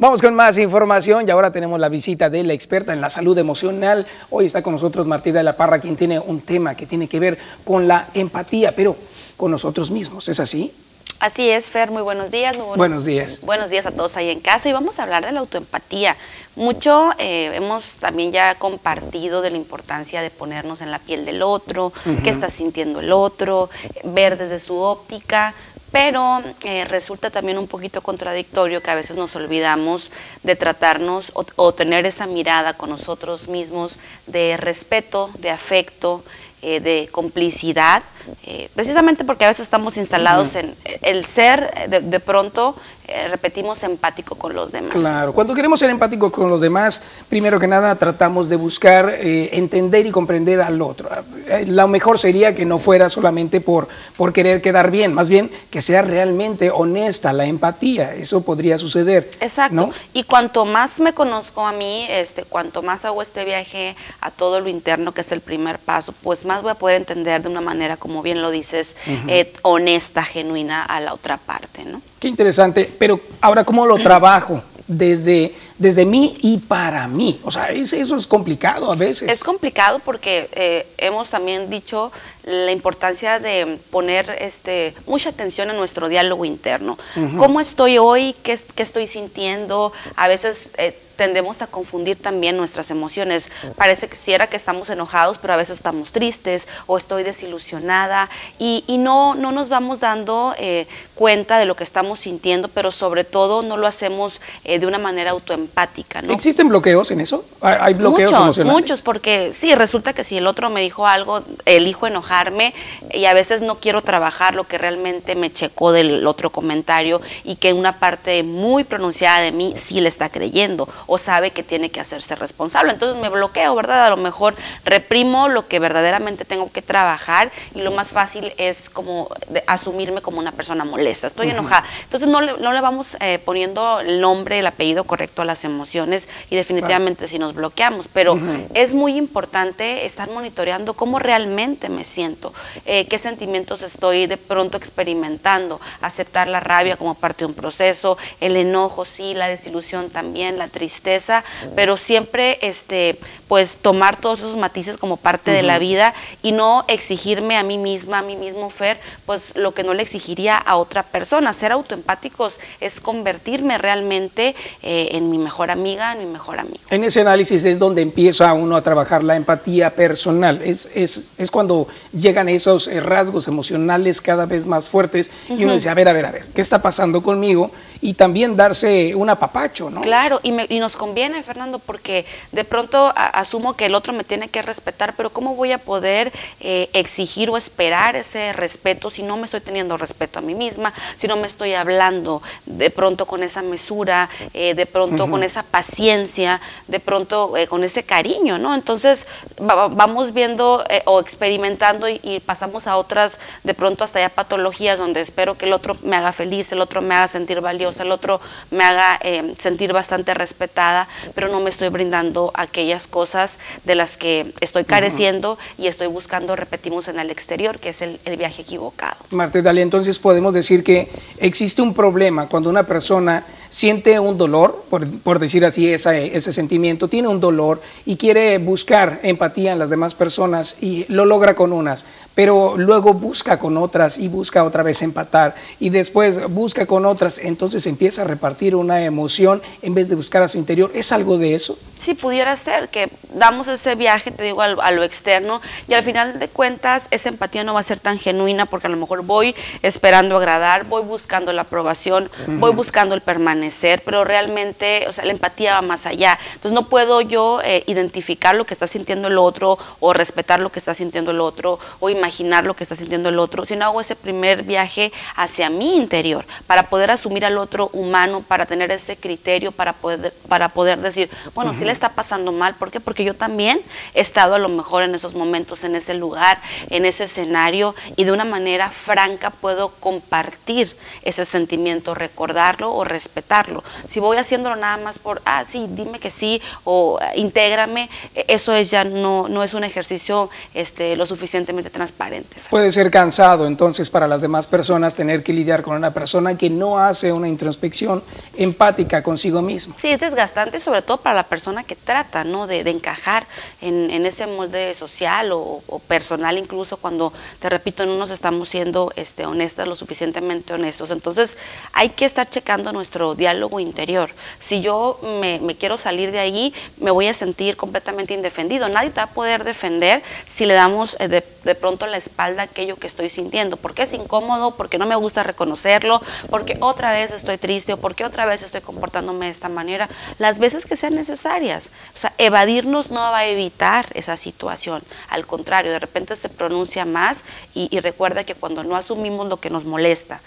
Vamos con más información y ahora tenemos la visita de la experta en la salud emocional. Hoy está con nosotros Martí de la Parra, quien tiene un tema que tiene que ver con la empatía, pero con nosotros mismos. ¿Es así? Así es, Fer, muy buenos días. Muy buenos, buenos, días. Buenos días a todos ahí en casa y vamos a hablar de la autoempatía. Mucho eh, hemos también ya compartido de la importancia de ponernos en la piel del otro, uh -huh. qué está sintiendo el otro, ver desde su óptica, pero eh, resulta también un poquito contradictorio que a veces nos olvidamos de tratarnos o, o tener esa mirada con nosotros mismos de respeto, de afecto, eh, de complicidad, eh, precisamente porque a veces estamos instalados uh -huh. en el ser, de, de pronto eh, repetimos empático con los demás. Claro, cuando queremos ser empáticos con los demás, primero que nada tratamos de buscar eh, entender y comprender al otro. Eh, lo mejor sería que no fuera solamente por, por querer quedar bien, más bien que sea realmente honesta la empatía, eso podría suceder. Exacto, ¿no? y cuanto más me conozco a mí, este, cuanto más hago este viaje a todo lo interno, que es el primer paso, pues más voy a poder entender de una manera, como bien lo dices, uh -huh. honesta, genuina a la otra parte, ¿no? Qué interesante, pero ahora cómo lo trabajo desde, desde mí y para mí. O sea, es, eso es complicado a veces. Es complicado porque eh, hemos también dicho la importancia de poner este, mucha atención en nuestro diálogo interno. Uh -huh. ¿Cómo estoy hoy? ¿Qué, qué estoy sintiendo? A veces... Eh, tendemos a confundir también nuestras emociones. Parece que si era que estamos enojados, pero a veces estamos tristes o estoy desilusionada y, y no, no nos vamos dando eh, cuenta de lo que estamos sintiendo, pero sobre todo no lo hacemos eh, de una manera autoempática. ¿no? ¿Existen bloqueos en eso? ¿Hay bloqueos muchos, emocionales? Muchos, porque sí, resulta que si el otro me dijo algo, elijo enojarme y a veces no quiero trabajar lo que realmente me checó del otro comentario y que una parte muy pronunciada de mí sí le está creyendo o sabe que tiene que hacerse responsable. Entonces me bloqueo, ¿verdad? A lo mejor reprimo lo que verdaderamente tengo que trabajar y lo más fácil es como asumirme como una persona molesta. Estoy uh -huh. enojada. Entonces no le, no le vamos eh, poniendo el nombre, el apellido correcto a las emociones y definitivamente claro. si nos bloqueamos. Pero uh -huh. es muy importante estar monitoreando cómo realmente me siento, eh, qué sentimientos estoy de pronto experimentando, aceptar la rabia como parte de un proceso, el enojo, sí, la desilusión también, la tristeza, pero siempre este, pues tomar todos esos matices como parte uh -huh. de la vida y no exigirme a mí misma, a mí mismo, Fer, pues lo que no le exigiría a otra persona. Ser autoempáticos es convertirme realmente eh, en mi mejor amiga, en mi mejor amigo. En ese análisis es donde empieza uno a trabajar la empatía personal, es, es, es cuando llegan esos eh, rasgos emocionales cada vez más fuertes uh -huh. y uno dice, a ver, a ver, a ver, ¿qué está pasando conmigo? Y también darse un apapacho, ¿no? Claro, y, me, y nos nos conviene, Fernando, porque de pronto asumo que el otro me tiene que respetar, pero ¿cómo voy a poder eh, exigir o esperar ese respeto si no me estoy teniendo respeto a mí misma, si no me estoy hablando de pronto con esa mesura, eh, de pronto con esa paciencia, de pronto eh, con ese cariño, ¿no? Entonces vamos viendo o experimentando y, y pasamos a otras, de pronto hasta ya patologías donde espero que el otro me haga feliz, el otro me haga sentir valiosa, el otro me haga sentir bastante respetada, pero no me estoy brindando aquellas cosas de las que estoy careciendo y estoy buscando, repetimos, en el exterior, que es el, viaje equivocado. Marta Dalia, entonces podemos decir que existe un problema cuando una persona siente un dolor, por, decir así, ese sentimiento, tiene un dolor y quiere buscar empatía en las demás personas y lo logra con unas, pero luego busca con otras y busca otra vez empatar y después busca con otras, entonces empieza a repartir una emoción en vez de buscar a su interior. ¿Es algo de eso? Sí, pudiera ser que damos ese viaje, te digo, a, lo externo y al final de cuentas esa empatía no va a ser tan genuina porque a lo mejor voy esperando agradar, voy buscando la aprobación, voy buscando el permanecer, pero realmente, o sea, la empatía va más allá. Entonces no puedo yo eh, identificar lo que está sintiendo el otro o respetar lo que está sintiendo el otro o imaginar lo que está sintiendo el otro, sino hago ese primer viaje hacia mi interior para poder asumir al otro humano, para tener ese criterio, para poder, para poder decir, bueno, si está pasando mal. ¿Por qué? Porque yo también he estado a lo mejor en esos momentos, en ese lugar, en ese escenario y de una manera franca puedo compartir ese sentimiento, recordarlo o respetarlo. Si voy haciéndolo nada más por, ah, sí, dime que sí o eh, intégrame, e, eso es ya no, no es un ejercicio este, lo suficientemente transparente. Puede ser cansado entonces para las demás personas tener que lidiar con una persona que no hace una introspección empática consigo mismo. Sí, es desgastante sobre todo para la persona que trata ¿no? de, encajar en, ese molde social o, personal, incluso cuando, te repito, no nos estamos siendo este, honestas, lo suficientemente honestos. Entonces hay que estar checando nuestro diálogo interior. Si yo me, quiero salir de ahí, me voy a sentir completamente indefendido. Nadie te va a poder defender si le damos eh, de, de pronto la espalda a aquello que estoy sintiendo, porque es incómodo, porque no me gusta reconocerlo, porque otra vez estoy triste o porque otra vez estoy comportándome de esta manera, las veces que sean necesarias. O sea, evadirnos no va a evitar esa situación. Al contrario, de repente se pronuncia más y, recuerda que cuando no asumimos lo que nos molesta,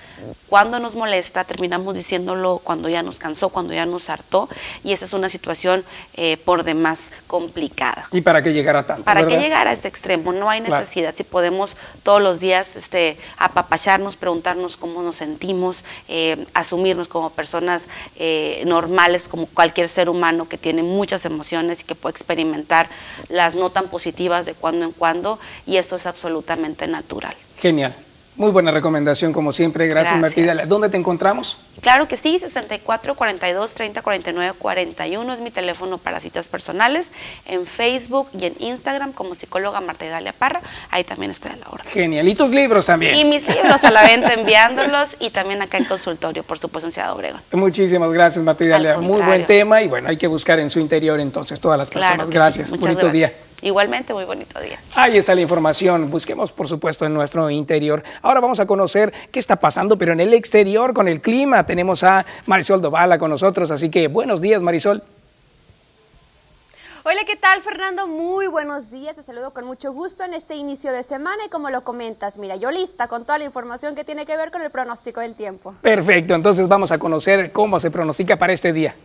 cuando nos molesta, terminamos diciéndolo cuando ya nos cansó, cuando ya nos hartó y esa es una situación eh, por demás complicada. ¿Y para qué llegar a tanto? Para qué llegar a ese extremo, no hay necesidad. Si podemos todos los días este, apapacharnos, preguntarnos cómo nos sentimos, eh, asumirnos como personas eh, normales, como cualquier ser humano que tiene muchas emociones y que puede experimentar las no tan positivas de cuando en cuando y eso es absolutamente natural. Genial. Muy buena recomendación, como siempre. Gracias, Gracias. ¿Dónde te encontramos? Claro que sí, 64 42 30 49 41 es mi teléfono para citas personales. En Facebook y en Instagram como psicóloga Marta Idalia Parra. Ahí también estoy a la hora. Genial. ¿Y tus libros también? Y mis libros a la venta enviándolos y también acá en consultorio, por supuesto, en Ciudad Obregón. Muchísimas gracias, Marta Idalia. Muy buen tema y bueno, hay que buscar en su interior entonces todas las personas. gracias. Bonito día. Igualmente, muy bonito día. Ahí está la información. Busquemos, por supuesto, en nuestro interior. Ahora vamos a conocer qué está pasando, pero en el exterior con el clima. Tenemos a Marisol Dovala con nosotros, así que buenos días, Marisol. Hola, ¿qué tal Fernando? Muy buenos días, te saludo con mucho gusto en este inicio de semana y como lo comentas, mira, yo lista con toda la información que tiene que ver con el pronóstico del tiempo. Perfecto, entonces vamos a conocer cómo se pronostica para este día.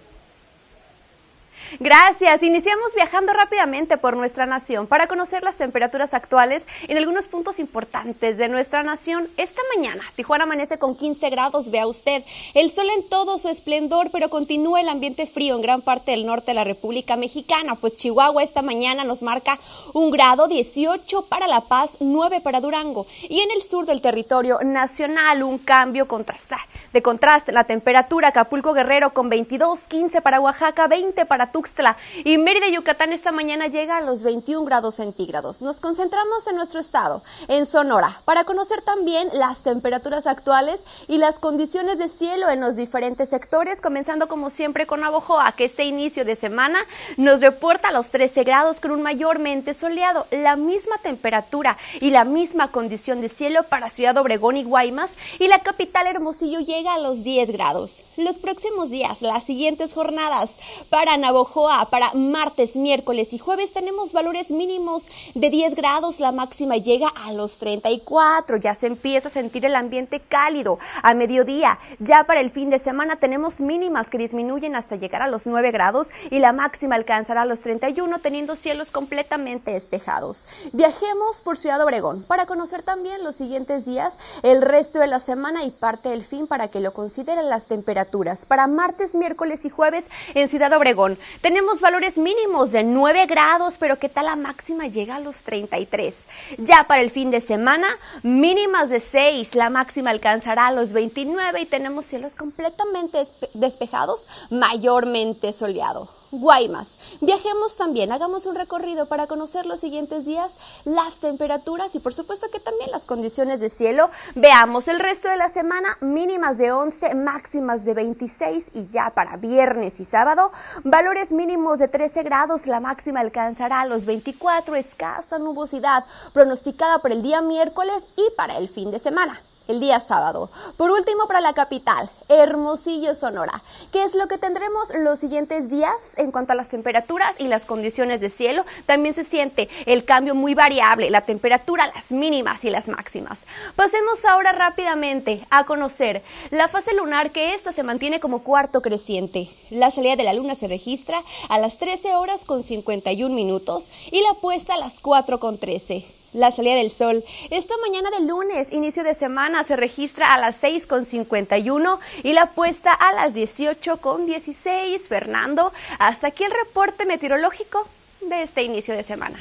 Gracias. Iniciamos viajando rápidamente por nuestra nación para conocer las temperaturas actuales en algunos puntos importantes de nuestra nación. Esta mañana, Tijuana amanece con 15 grados, vea usted. El sol en todo su esplendor, pero continúa el ambiente frío en gran parte del norte de la República Mexicana, pues Chihuahua esta mañana nos marca un grado, 18 para La Paz, 9 para Durango. Y en el sur del territorio nacional, un cambio contrastar. De contraste, la temperatura Acapulco Guerrero con 22, 15 para Oaxaca, 20 para Tuxtla y Mérida, Yucatán esta mañana llega a los 21 grados centígrados. Nos concentramos en nuestro estado, en Sonora, para conocer también las temperaturas actuales y las condiciones de cielo en los diferentes sectores, comenzando como siempre con Abojoa, que este inicio de semana nos reporta los 13 grados con un mayormente soleado, la misma temperatura y la misma condición de cielo para Ciudad Obregón y Guaymas y la capital Hermosillo llega a los 10 grados. Los próximos días, las siguientes jornadas para Navojoa, para martes, miércoles y jueves tenemos valores mínimos de 10 grados, la máxima llega a los 34, ya se empieza a sentir el ambiente cálido a mediodía. Ya para el fin de semana tenemos mínimas que disminuyen hasta llegar a los 9 grados y la máxima alcanzará los 31 teniendo cielos completamente despejados. Viajemos por Ciudad Obregón para conocer también los siguientes días, el resto de la semana y parte del fin para que lo consideren las temperaturas. Para martes, miércoles y jueves en Ciudad Obregón tenemos valores mínimos de 9 grados, pero ¿qué tal la máxima llega a los 33? Ya para el fin de semana, mínimas de 6, la máxima alcanzará a los 29 y tenemos cielos completamente despejados, mayormente soleado. Guaymas. Viajemos también, hagamos un recorrido para conocer los siguientes días, las temperaturas y por supuesto que también las condiciones de cielo. Veamos el resto de la semana, mínimas de 11, máximas de 26 y ya para viernes y sábado, valores mínimos de 13 grados, la máxima alcanzará los 24, escasa nubosidad pronosticada para el día miércoles y para el fin de semana el día sábado. Por último, para la capital, Hermosillo, Sonora. ¿Qué es lo que tendremos los siguientes días en cuanto a las temperaturas y las condiciones de cielo? También se siente el cambio muy variable, la temperatura, las mínimas y las máximas. Pasemos ahora rápidamente a conocer la fase lunar, que esta se mantiene como cuarto creciente. La salida de la luna se registra a las 13 horas con 51 minutos y la puesta a las 4 con 13 la salida del sol. Esta mañana de lunes, inicio de semana, se registra a las 6.51 y la puesta a las 18.16. Fernando, hasta aquí el reporte meteorológico de este inicio de semana.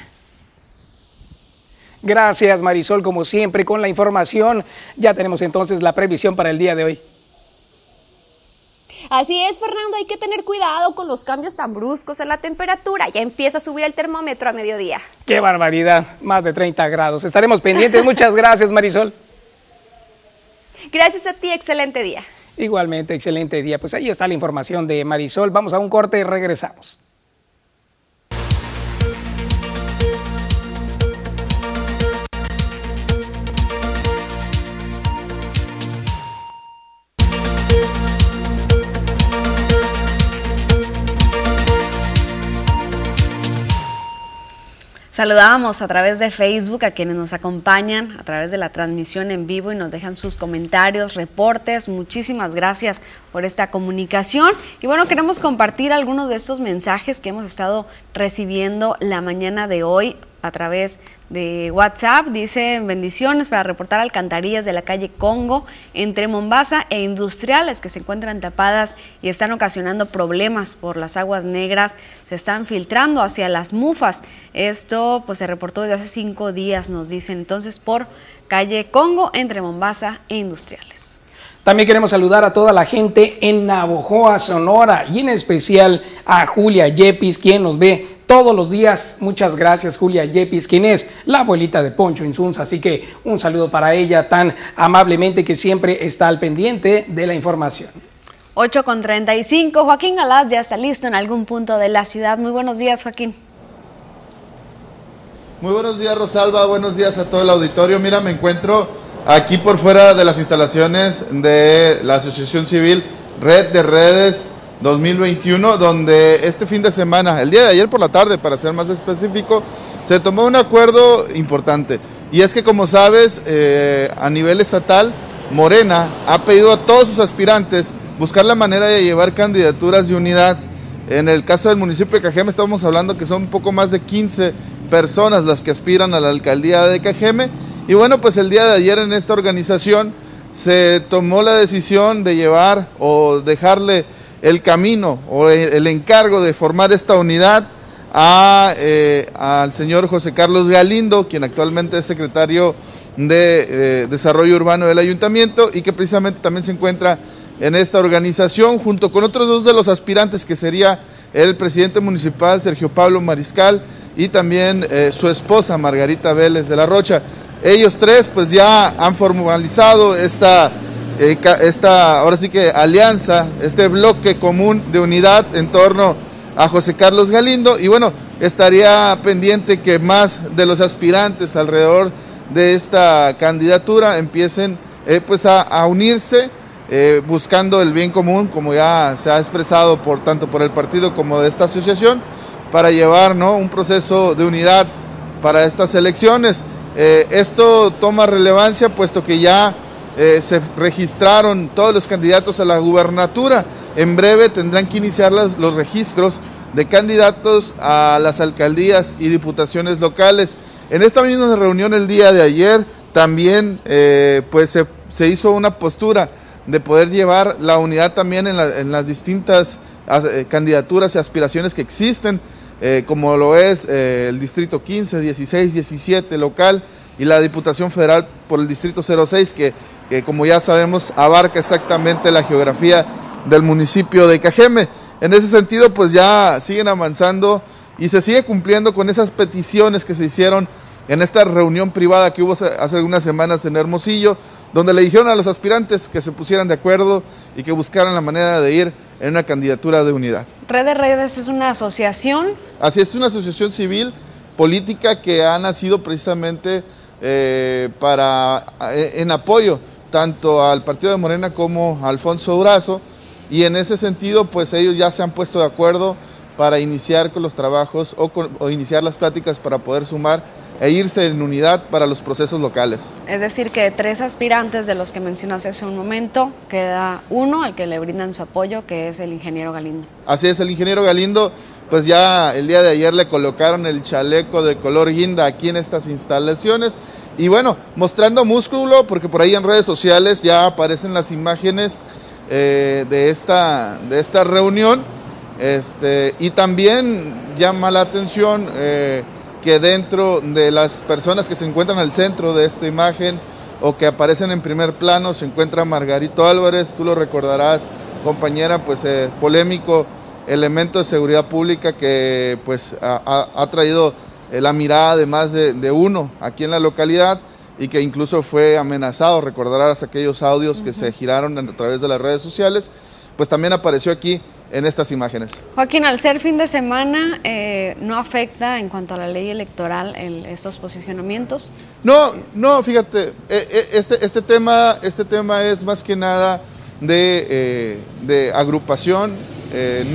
Gracias Marisol, como siempre, con la información. Ya tenemos entonces la previsión para el día de hoy. Así es, Fernando, hay que tener cuidado con los cambios tan bruscos en la temperatura. Ya empieza a subir el termómetro a mediodía. Qué barbaridad, más de 30 grados. Estaremos pendientes. Muchas gracias, Marisol. Gracias a ti, excelente día. Igualmente, excelente día. Pues ahí está la información de Marisol. Vamos a un corte y regresamos. Saludábamos a través de Facebook a quienes nos acompañan a través de la transmisión en vivo y nos dejan sus comentarios, reportes. Muchísimas gracias por esta comunicación. Y bueno, queremos compartir algunos de estos mensajes que hemos estado recibiendo la mañana de hoy a través de WhatsApp. Dice bendiciones para reportar alcantarillas de la calle Congo entre Mombasa e Industriales que se encuentran tapadas y están ocasionando problemas por las aguas negras. Se están filtrando hacia las mufas. Esto pues se reportó desde hace cinco días, nos dicen entonces por calle Congo entre Mombasa e Industriales. También queremos saludar a toda la gente en Navojoa, Sonora y en especial a Julia Yepis, quien nos ve todos los días. Muchas gracias, Julia Yepis, quien es la abuelita de Poncho Insunza. Así que un saludo para ella tan amablemente que siempre está al pendiente de la información. 8 con 35. Joaquín Galás ya está listo en algún punto de la ciudad. Muy buenos días, Joaquín. Muy buenos días, Rosalba. Buenos días a todo el auditorio. Mira, me encuentro aquí por fuera de las instalaciones de la Asociación Civil Red de Redes 2021, donde este fin de semana, el día de ayer por la tarde, para ser más específico, se tomó un acuerdo importante. Y es que, como sabes, eh, a nivel estatal, Morena ha pedido a todos sus aspirantes buscar la manera de llevar candidaturas de unidad. En el caso del municipio de Cajeme estamos hablando que son un poco más de 15 personas las que aspiran a la alcaldía de Cajeme. Y bueno, pues el día de ayer en esta organización se tomó la decisión de llevar o dejarle el camino o el encargo de formar esta unidad a, eh, al señor José Carlos Galindo, quien actualmente es secretario de eh, Desarrollo Urbano del Ayuntamiento y que precisamente también se encuentra en esta organización junto con otros dos de los aspirantes que sería el presidente municipal Sergio Pablo Mariscal y también eh, su esposa Margarita Vélez de la Rocha. Ellos tres pues ya han formalizado esta, esta, ahora sí que alianza, este bloque común de unidad en torno a José Carlos Galindo y bueno, estaría pendiente que más de los aspirantes alrededor de esta candidatura empiecen eh, pues a, unirse eh, buscando el bien común, como ya se ha expresado por tanto por el partido como de esta asociación, para llevar ¿no? un proceso de unidad para estas elecciones. Eh, esto toma relevancia puesto que ya se registraron todos los candidatos a la gubernatura. En breve tendrán que iniciar los, los registros de candidatos a las alcaldías y diputaciones locales. En esta misma reunión el día de ayer también eh, pues se, hizo una postura de poder llevar la unidad también en, las distintas eh, candidaturas y aspiraciones que existen, eh, como lo es el Distrito 15, 16, 17 local y la Diputación Federal por el Distrito 06, que, que como ya sabemos abarca exactamente la geografía del municipio de Cajeme. En ese sentido, pues ya siguen avanzando y se sigue cumpliendo con esas peticiones que se hicieron en esta reunión privada que hubo hace algunas semanas en Hermosillo, donde le dijeron a los aspirantes que se pusieran de acuerdo y que buscaran la manera de ir en una candidatura de unidad. Red de Redes es una asociación. Así es, una asociación civil política que ha nacido precisamente eh, para, eh, en apoyo tanto al partido de Morena como a Alfonso Durazo y en ese sentido pues ellos ya se han puesto de acuerdo para iniciar con los trabajos o, iniciar las pláticas para poder sumar e irse en unidad para los procesos locales. Es decir, que de tres aspirantes de los que mencionaste hace un momento, queda uno al que le brindan su apoyo, que es el ingeniero Galindo. Así es, el ingeniero Galindo, pues ya el día de ayer le colocaron el chaleco de color guinda aquí en estas instalaciones. Y bueno, mostrando músculo, porque por ahí en redes sociales ya aparecen las imágenes eh, de, esta, de esta reunión. Este, y también llama la atención eh, que dentro de las personas que se encuentran al centro de esta imagen o que aparecen en primer plano se encuentra Margarito Álvarez, tú lo recordarás, compañera, pues eh, polémico elemento de seguridad pública que pues ha, traído la mirada de más de, de uno aquí en la localidad y que incluso fue amenazado, recordarás aquellos audios que se giraron a través de las redes sociales, pues también apareció aquí en estas imágenes. Joaquín, al ser fin de semana, eh, ¿no afecta en cuanto a la ley electoral estos posicionamientos? No, no, fíjate, eh, eh, este, este, tema, este tema es más que nada de, de agrupación,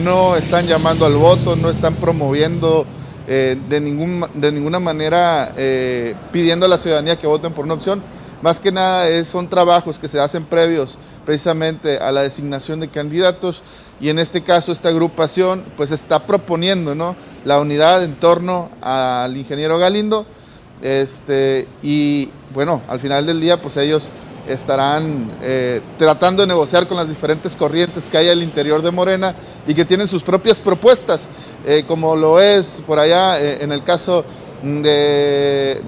no están llamando al voto, no están promoviendo eh, de, ningún, de ninguna manera eh, pidiendo a la ciudadanía que voten por una opción. Más que nada es, son trabajos que se hacen previos precisamente a la designación de candidatos y en este caso esta agrupación pues está proponiendo ¿no? la unidad en torno al ingeniero Galindo este, y bueno, al final del día pues ellos estarán eh, tratando de negociar con las diferentes corrientes que hay al interior de Morena y que tienen sus propias propuestas, eh, como lo es por allá eh, en el caso del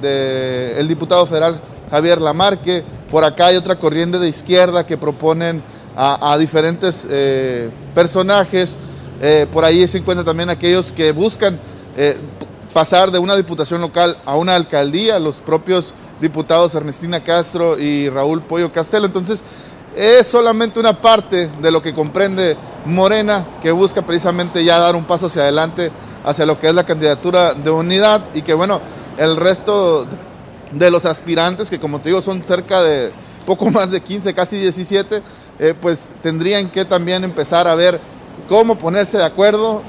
de, el diputado federal Javier Lamarque, por acá hay otra corriente de izquierda que proponen a, diferentes personajes, por ahí se encuentran también aquellos que buscan pasar de una diputación local a una alcaldía, los propios diputados Ernestina Castro y Raúl Pollo Castelo. Entonces, es solamente una parte de lo que comprende Morena, que busca precisamente ya dar un paso hacia adelante hacia lo que es la candidatura de unidad y que bueno, el resto de los aspirantes, que como te digo son cerca de poco más de 15, casi 17, eh, pues tendrían que también empezar a ver cómo ponerse de acuerdo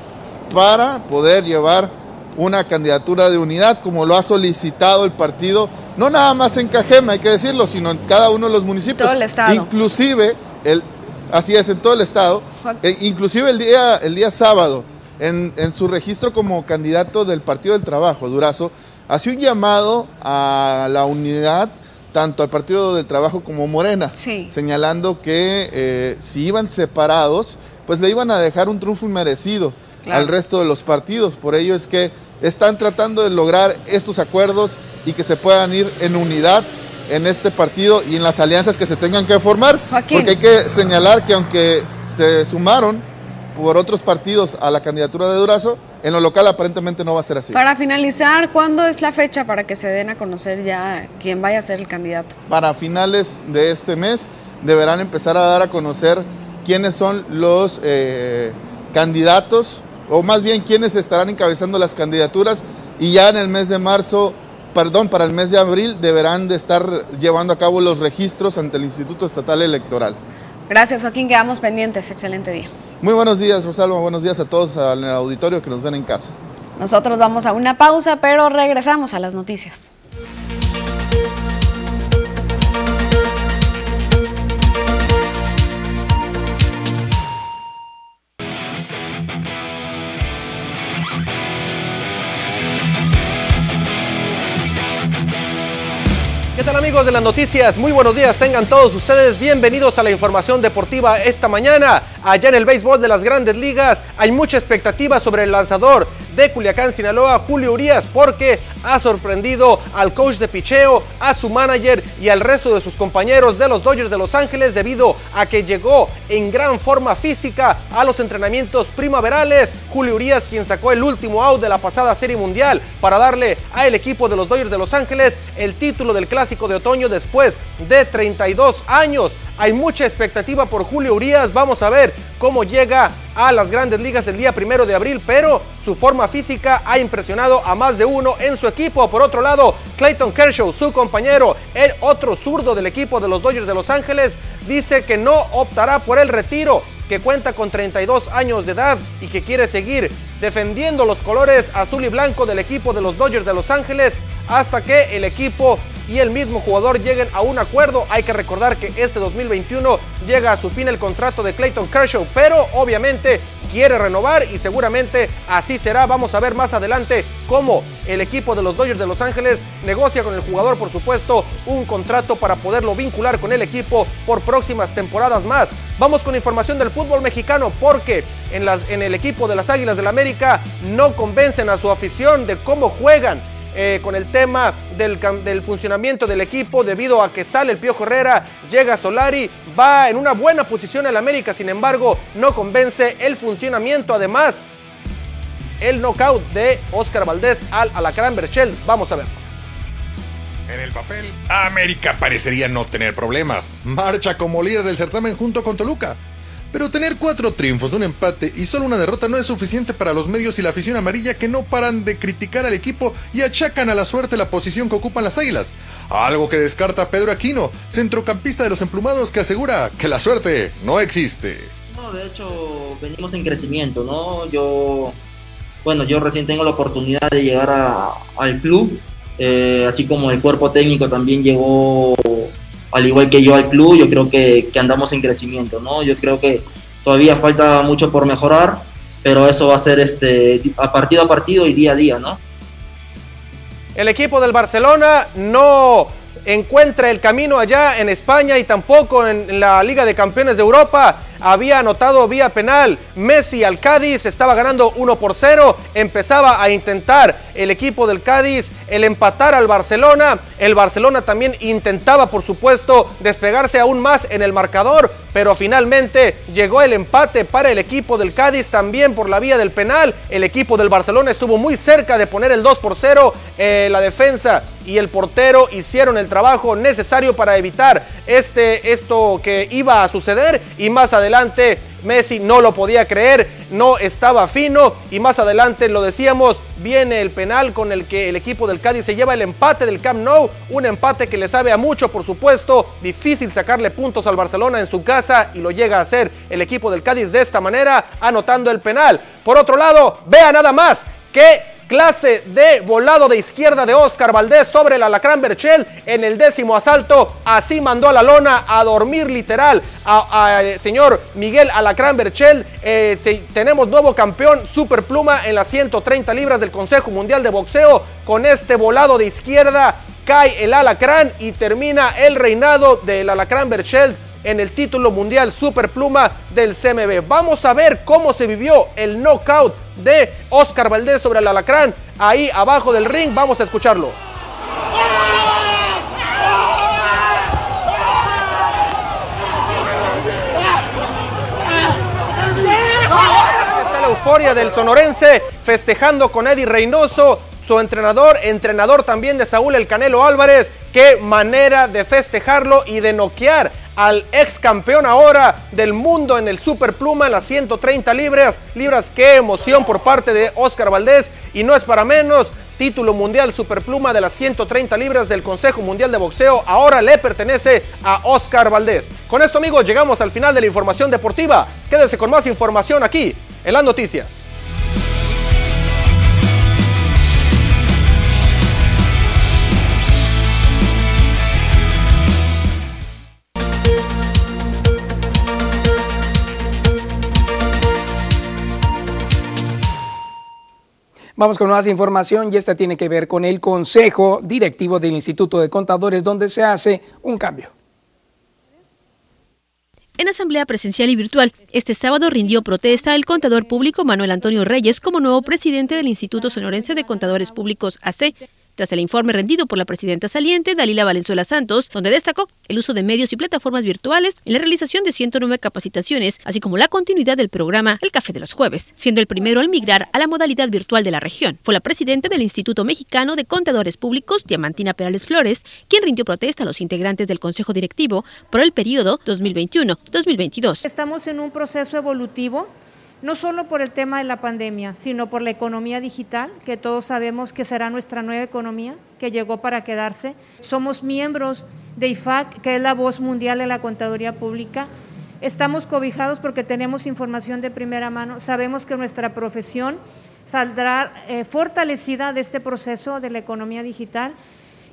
para poder llevar una candidatura de unidad, como lo ha solicitado el partido no nada más en Cajeme, hay que decirlo, sino en cada uno de los municipios. Todo el estado. Inclusive, el, así es, en todo el estado, eh, inclusive el día, el día sábado, en, su registro como candidato del Partido del Trabajo, Durazo, hacía un llamado a la unidad tanto al Partido del Trabajo como Morena, señalando que eh, si iban separados, pues le iban a dejar un triunfo inmerecido al resto de los partidos. Por ello es que están tratando de lograr estos acuerdos y que se puedan ir en unidad en este partido y en las alianzas que se tengan que formar. Porque hay que señalar que aunque se sumaron por otros partidos a la candidatura de Durazo, en lo local aparentemente no va a ser así. Para finalizar, ¿cuándo es la fecha para que se den a conocer ya quién vaya a ser el candidato? Para finales de este mes deberán empezar a dar a conocer quiénes son los eh, candidatos, o más bien quiénes estarán encabezando las candidaturas, y ya en el mes de marzo, perdón, para el mes de abril deberán de estar llevando a cabo los registros ante el Instituto Estatal Electoral. Gracias, Joaquín. Quedamos pendientes. Excelente día. Muy buenos días, Rosalba. Buenos días a todos en el auditorio que nos ven en casa. Nosotros vamos a una pausa, pero regresamos a las noticias. Tal amigos de las noticias? Muy buenos días, tengan todos ustedes bienvenidos a la información deportiva esta mañana. Allá en el béisbol de las grandes ligas hay mucha expectativa sobre el lanzador de Culiacán, Sinaloa, Julio Urias, porque ha sorprendido al coach de picheo, a su manager y al resto de sus compañeros de los Dodgers de Los Ángeles debido a que llegó en gran forma física a los entrenamientos primaverales. Julio Urias, quien sacó el último out de la pasada Serie Mundial para darle al equipo de los Dodgers de Los Ángeles el título del Clásico de Otoño después de 32 años. Hay mucha expectativa por Julio Urias. Vamos a ver cómo llega a las grandes ligas el día primero de abril, pero su forma física ha impresionado a más de uno en su equipo. Por otro lado, Clayton Kershaw, su compañero, el otro zurdo del equipo de los Dodgers de Los Ángeles, dice que no optará por el retiro, que cuenta con 32 años de edad y que quiere seguir defendiendo los colores azul y blanco del equipo de los Dodgers de Los Ángeles hasta que el equipo y el mismo jugador lleguen a un acuerdo. Hay que recordar que este 2021 llega a su fin el contrato de Clayton Kershaw, pero obviamente quiere renovar y seguramente así será. Vamos a ver más adelante cómo el equipo de los Dodgers de Los Ángeles negocia con el jugador, por supuesto, un contrato para poderlo vincular con el equipo por próximas temporadas más. Vamos con información del fútbol mexicano porque en, el equipo de las Águilas del América no convencen a su afición de cómo juegan eh, con el tema del, del, funcionamiento del equipo debido a que sale el Piojo Herrera, llega Solari, va en una buena posición el América, sin embargo no convence el funcionamiento, además el knockout de Oscar Valdés al Alacrán Berchel, vamos a ver. En el papel, América parecería no tener problemas. Marcha como líder del certamen junto con Toluca. Pero tener cuatro triunfos, un empate y solo una derrota no es suficiente para los medios y la afición amarilla que no paran de criticar al equipo y achacan a la suerte la posición que ocupan las águilas. Algo que descarta Pedro Aquino, centrocampista de los emplumados que asegura que la suerte no existe. No, de hecho, venimos en crecimiento, ¿no? Yo, bueno, yo recién tengo la oportunidad de llegar a, al club, eh, así como el cuerpo técnico también llegó al igual que yo al club, yo creo que, que, andamos en crecimiento, ¿no? Yo creo que todavía falta mucho por mejorar, pero eso va a ser este, a partido a partido y día a día, ¿no? El equipo del Barcelona no encuentra el camino allá en España y tampoco en la Liga de Campeones de Europa había anotado vía penal. Messi al Cádiz estaba ganando 1 por 0. Empezaba a intentar el equipo del Cádiz el empatar al Barcelona. El Barcelona también intentaba, por supuesto, despegarse aún más en el marcador. Pero finalmente llegó el empate para el equipo del Cádiz también por la vía del penal. El equipo del Barcelona estuvo muy cerca de poner el 2 por 0. Eh, la defensa y el portero hicieron el trabajo necesario para evitar este, esto que iba a suceder. Y más adelante Messi no lo podía creer, no estaba fino y más adelante lo decíamos, viene el penal con el que el equipo del Cádiz se lleva el empate del Camp Nou, un empate que le sabe a mucho, por supuesto, difícil sacarle puntos al Barcelona en su casa y lo llega a hacer el equipo del Cádiz de esta manera, anotando el penal. Por otro lado, vea nada más que clase de volado de izquierda de Oscar Valdés sobre el Alacrán Berchel en el décimo asalto. Así mandó a la lona a dormir literal al eh, señor Miguel Alacrán Berchel. Eh, tenemos nuevo campeón super pluma en las 130 libras del Consejo Mundial de Boxeo. Con este volado de izquierda cae el Alacrán y termina el reinado del Alacrán Berchel en el título mundial superpluma del CMB. Vamos a ver cómo se vivió el knockout de Oscar Valdés sobre el alacrán ahí abajo del ring. Vamos a escucharlo. euforia del sonorense, festejando con Eddie Reynoso, su entrenador, entrenador también de Saúl El Canelo Álvarez. Qué manera de festejarlo y de noquear al ex campeón ahora del mundo en el superpluma en las 130 libras. Libras, qué emoción por parte de Oscar Valdés. Y no es para menos, título mundial superpluma de las 130 libras del Consejo Mundial de Boxeo ahora le pertenece a Oscar Valdés. Con esto amigos llegamos al final de la información deportiva. Quédese con más información aquí en las noticias. Vamos con más información y esta tiene que ver con el Consejo Directivo del Instituto de Contadores, donde se hace un cambio. En asamblea presencial y virtual, este sábado rindió protesta el contador público Manuel Antonio Reyes como nuevo presidente del Instituto Sonorense de Contadores Públicos AC, tras el informe rendido por la presidenta saliente, Dalila Valenzuela Santos, donde destacó el uso de medios y plataformas virtuales en la realización de 109 capacitaciones, así como la continuidad del programa El Café de los Jueves, siendo el primero al migrar a la modalidad virtual de la región. Fue la presidenta del Instituto Mexicano de Contadores Públicos, Diamantina Perales Flores, quien rindió protesta a los integrantes del Consejo Directivo por el periodo 2021-2022. Estamos en un proceso evolutivo no solo por el tema de la pandemia, sino por la economía digital, que todos sabemos que será nuestra nueva economía, que llegó para quedarse. Somos miembros de IFAC, que es la voz mundial de la contaduría pública. Estamos cobijados porque tenemos información de primera mano, sabemos que nuestra profesión saldrá eh, fortalecida de este proceso de la economía digital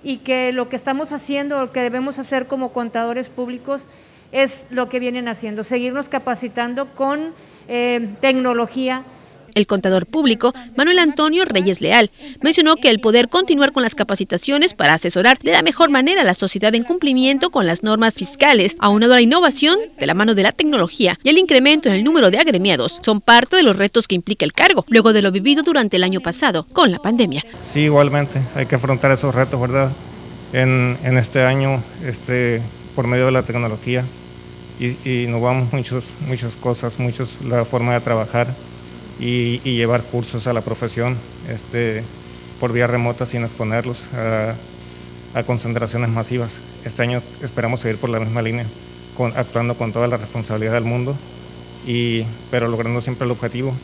y que lo que estamos haciendo, lo que debemos hacer como contadores públicos es lo que vienen haciendo, seguirnos capacitando con eh, tecnología. El contador público, Manuel Antonio Reyes Leal, mencionó que el poder continuar con las capacitaciones para asesorar de la mejor manera a la sociedad en cumplimiento con las normas fiscales, aunado a la innovación de la mano de la tecnología y el incremento en el número de agremiados, son parte de los retos que implica el cargo, luego de lo vivido durante el año pasado con la pandemia. Sí, igualmente, hay que afrontar esos retos, ¿verdad? En, en este año, este, por medio de la tecnología, y, y innovamos muchos, muchas cosas, muchos la forma de trabajar y, y, llevar cursos a la profesión este, por vía remota sin exponerlos a, a, concentraciones masivas. Este año esperamos seguir por la misma línea, con, actuando con toda la responsabilidad del mundo, y, pero logrando siempre el objetivo,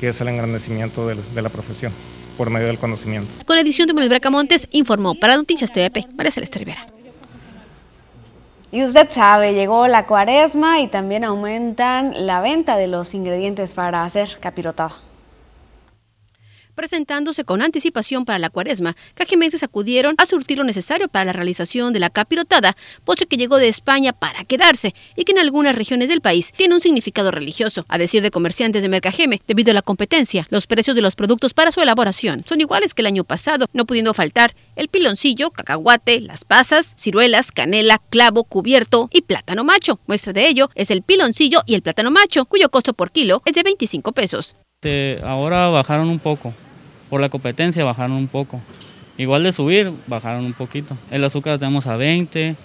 que es el engrandecimiento de, de la profesión por medio del conocimiento. Con edición de Manuel Bracamontes, informó para Noticias TVP, María Celeste Rivera. Y usted sabe, llegó la cuaresma y también aumentan la venta de los ingredientes para hacer capirotado. Presentándose con anticipación para la cuaresma, cajimenses acudieron a surtir lo necesario para la realización de la capirotada, postre que llegó de España para quedarse y que en algunas regiones del país tiene un significado religioso. A decir de comerciantes de Mercajeme, debido a la competencia, los precios de los productos para su elaboración son iguales que el año pasado, no pudiendo faltar el piloncillo, cacahuate, las pasas, ciruelas, canela, clavo, cubierto y plátano macho. Muestra de ello es el piloncillo y el plátano macho, cuyo costo por kilo es de 25 pesos. Este, ahora bajaron un poco, por la competencia bajaron un poco. Igual de subir, bajaron un poquito. El azúcar tenemos a 20,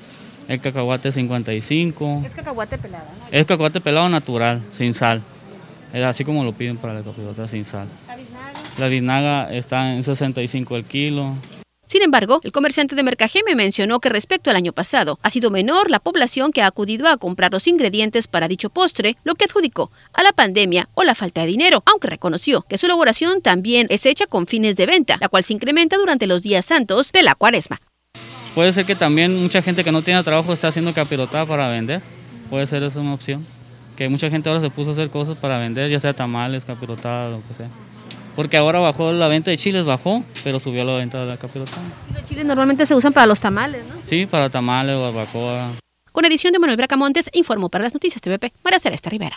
el cacahuate 55. Es cacahuate pelado, ¿no? Es cacahuate pelado natural, sin sal. Es así como lo piden para la cacahuate sin sal. La biznaga está en 65 el kilo. Sin embargo, el comerciante de Mercajeme mencionó que respecto al año pasado ha sido menor la población que ha acudido a comprar los ingredientes para dicho postre, lo que adjudicó a la pandemia o la falta de dinero, aunque reconoció que su elaboración también es hecha con fines de venta, la cual se incrementa durante los días santos de la cuaresma. Puede ser que también mucha gente que no tiene trabajo está haciendo capirotada para vender, puede ser eso una opción, que mucha gente ahora se puso a hacer cosas para vender, ya sea tamales, capirotada, lo que sea porque ahora bajó la venta de chiles, bajó, pero subió la venta de la capirotada. Y los chiles normalmente se usan para los tamales, ¿no? Sí, para tamales, barbacoa. Con edición de Manuel Bracamontes, informó para las noticias TVP, María Celeste Rivera.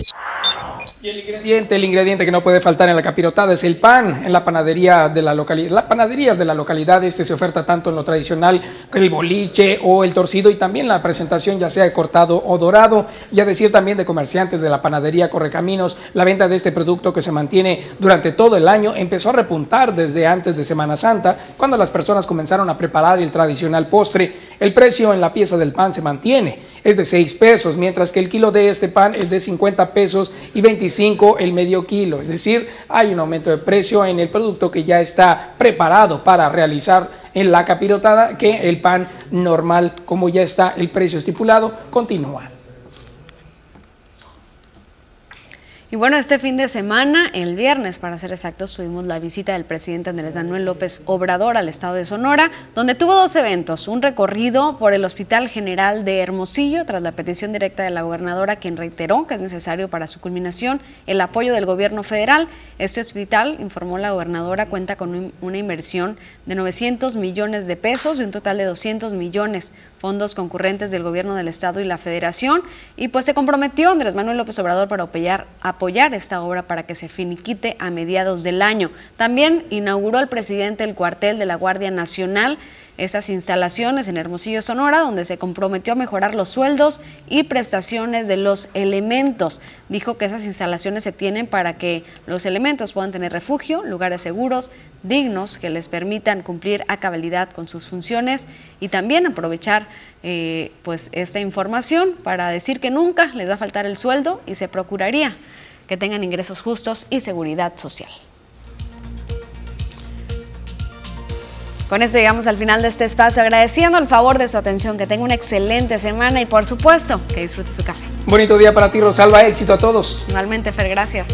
Y el ingrediente, el ingrediente que no puede faltar en la capirotada es el pan. En la panadería de la localidad, las panaderías de la localidad, este se oferta tanto en lo tradicional, el boliche o el torcido y también la presentación ya sea de cortado o dorado. Y a decir también de comerciantes de la panadería Correcaminos, la venta de este producto que se mantiene durante todo el año empezó a repuntar desde antes de Semana Santa, cuando las personas comenzaron a preparar el tradicional postre. El precio en la pieza del pan se mantiene, es de 6 pesos, mientras que el kilo de este pan es de 50 pesos y 25 25 el medio kilo, es decir, hay un aumento de precio en el producto que ya está preparado para realizar en la capirotada que el pan normal, como ya está el precio estipulado, continúa. Y bueno, este fin de semana, el viernes para ser exactos, tuvimos la visita del presidente Andrés Manuel López Obrador al estado de Sonora, donde tuvo dos eventos, un recorrido por el Hospital General de Hermosillo, tras la petición directa de la gobernadora, quien reiteró que es necesario para su culminación el apoyo del gobierno federal. Este hospital, informó la gobernadora, cuenta con una inversión de 900 millones de pesos y un total de 200 millones fondos concurrentes del gobierno del estado y la federación y pues se comprometió Andrés Manuel López Obrador para apoyar, apoyar esta obra para que se finiquite a mediados del año. También inauguró el presidente el cuartel de la Guardia Nacional esas instalaciones en Hermosillo, Sonora, donde se comprometió a mejorar los sueldos y prestaciones de los elementos. Dijo que esas instalaciones se tienen para que los elementos puedan tener refugio, lugares seguros, dignos, que les permitan cumplir a cabalidad con sus funciones y también aprovechar eh, pues esta información para decir que nunca les va a faltar el sueldo y se procuraría que tengan ingresos justos y seguridad social. Con eso llegamos al final de este espacio, agradeciendo el favor de su atención, que tenga una excelente semana y por supuesto que disfrute su café. Bonito día para ti, Rosalba, éxito a todos. Igualmente, Fer, gracias.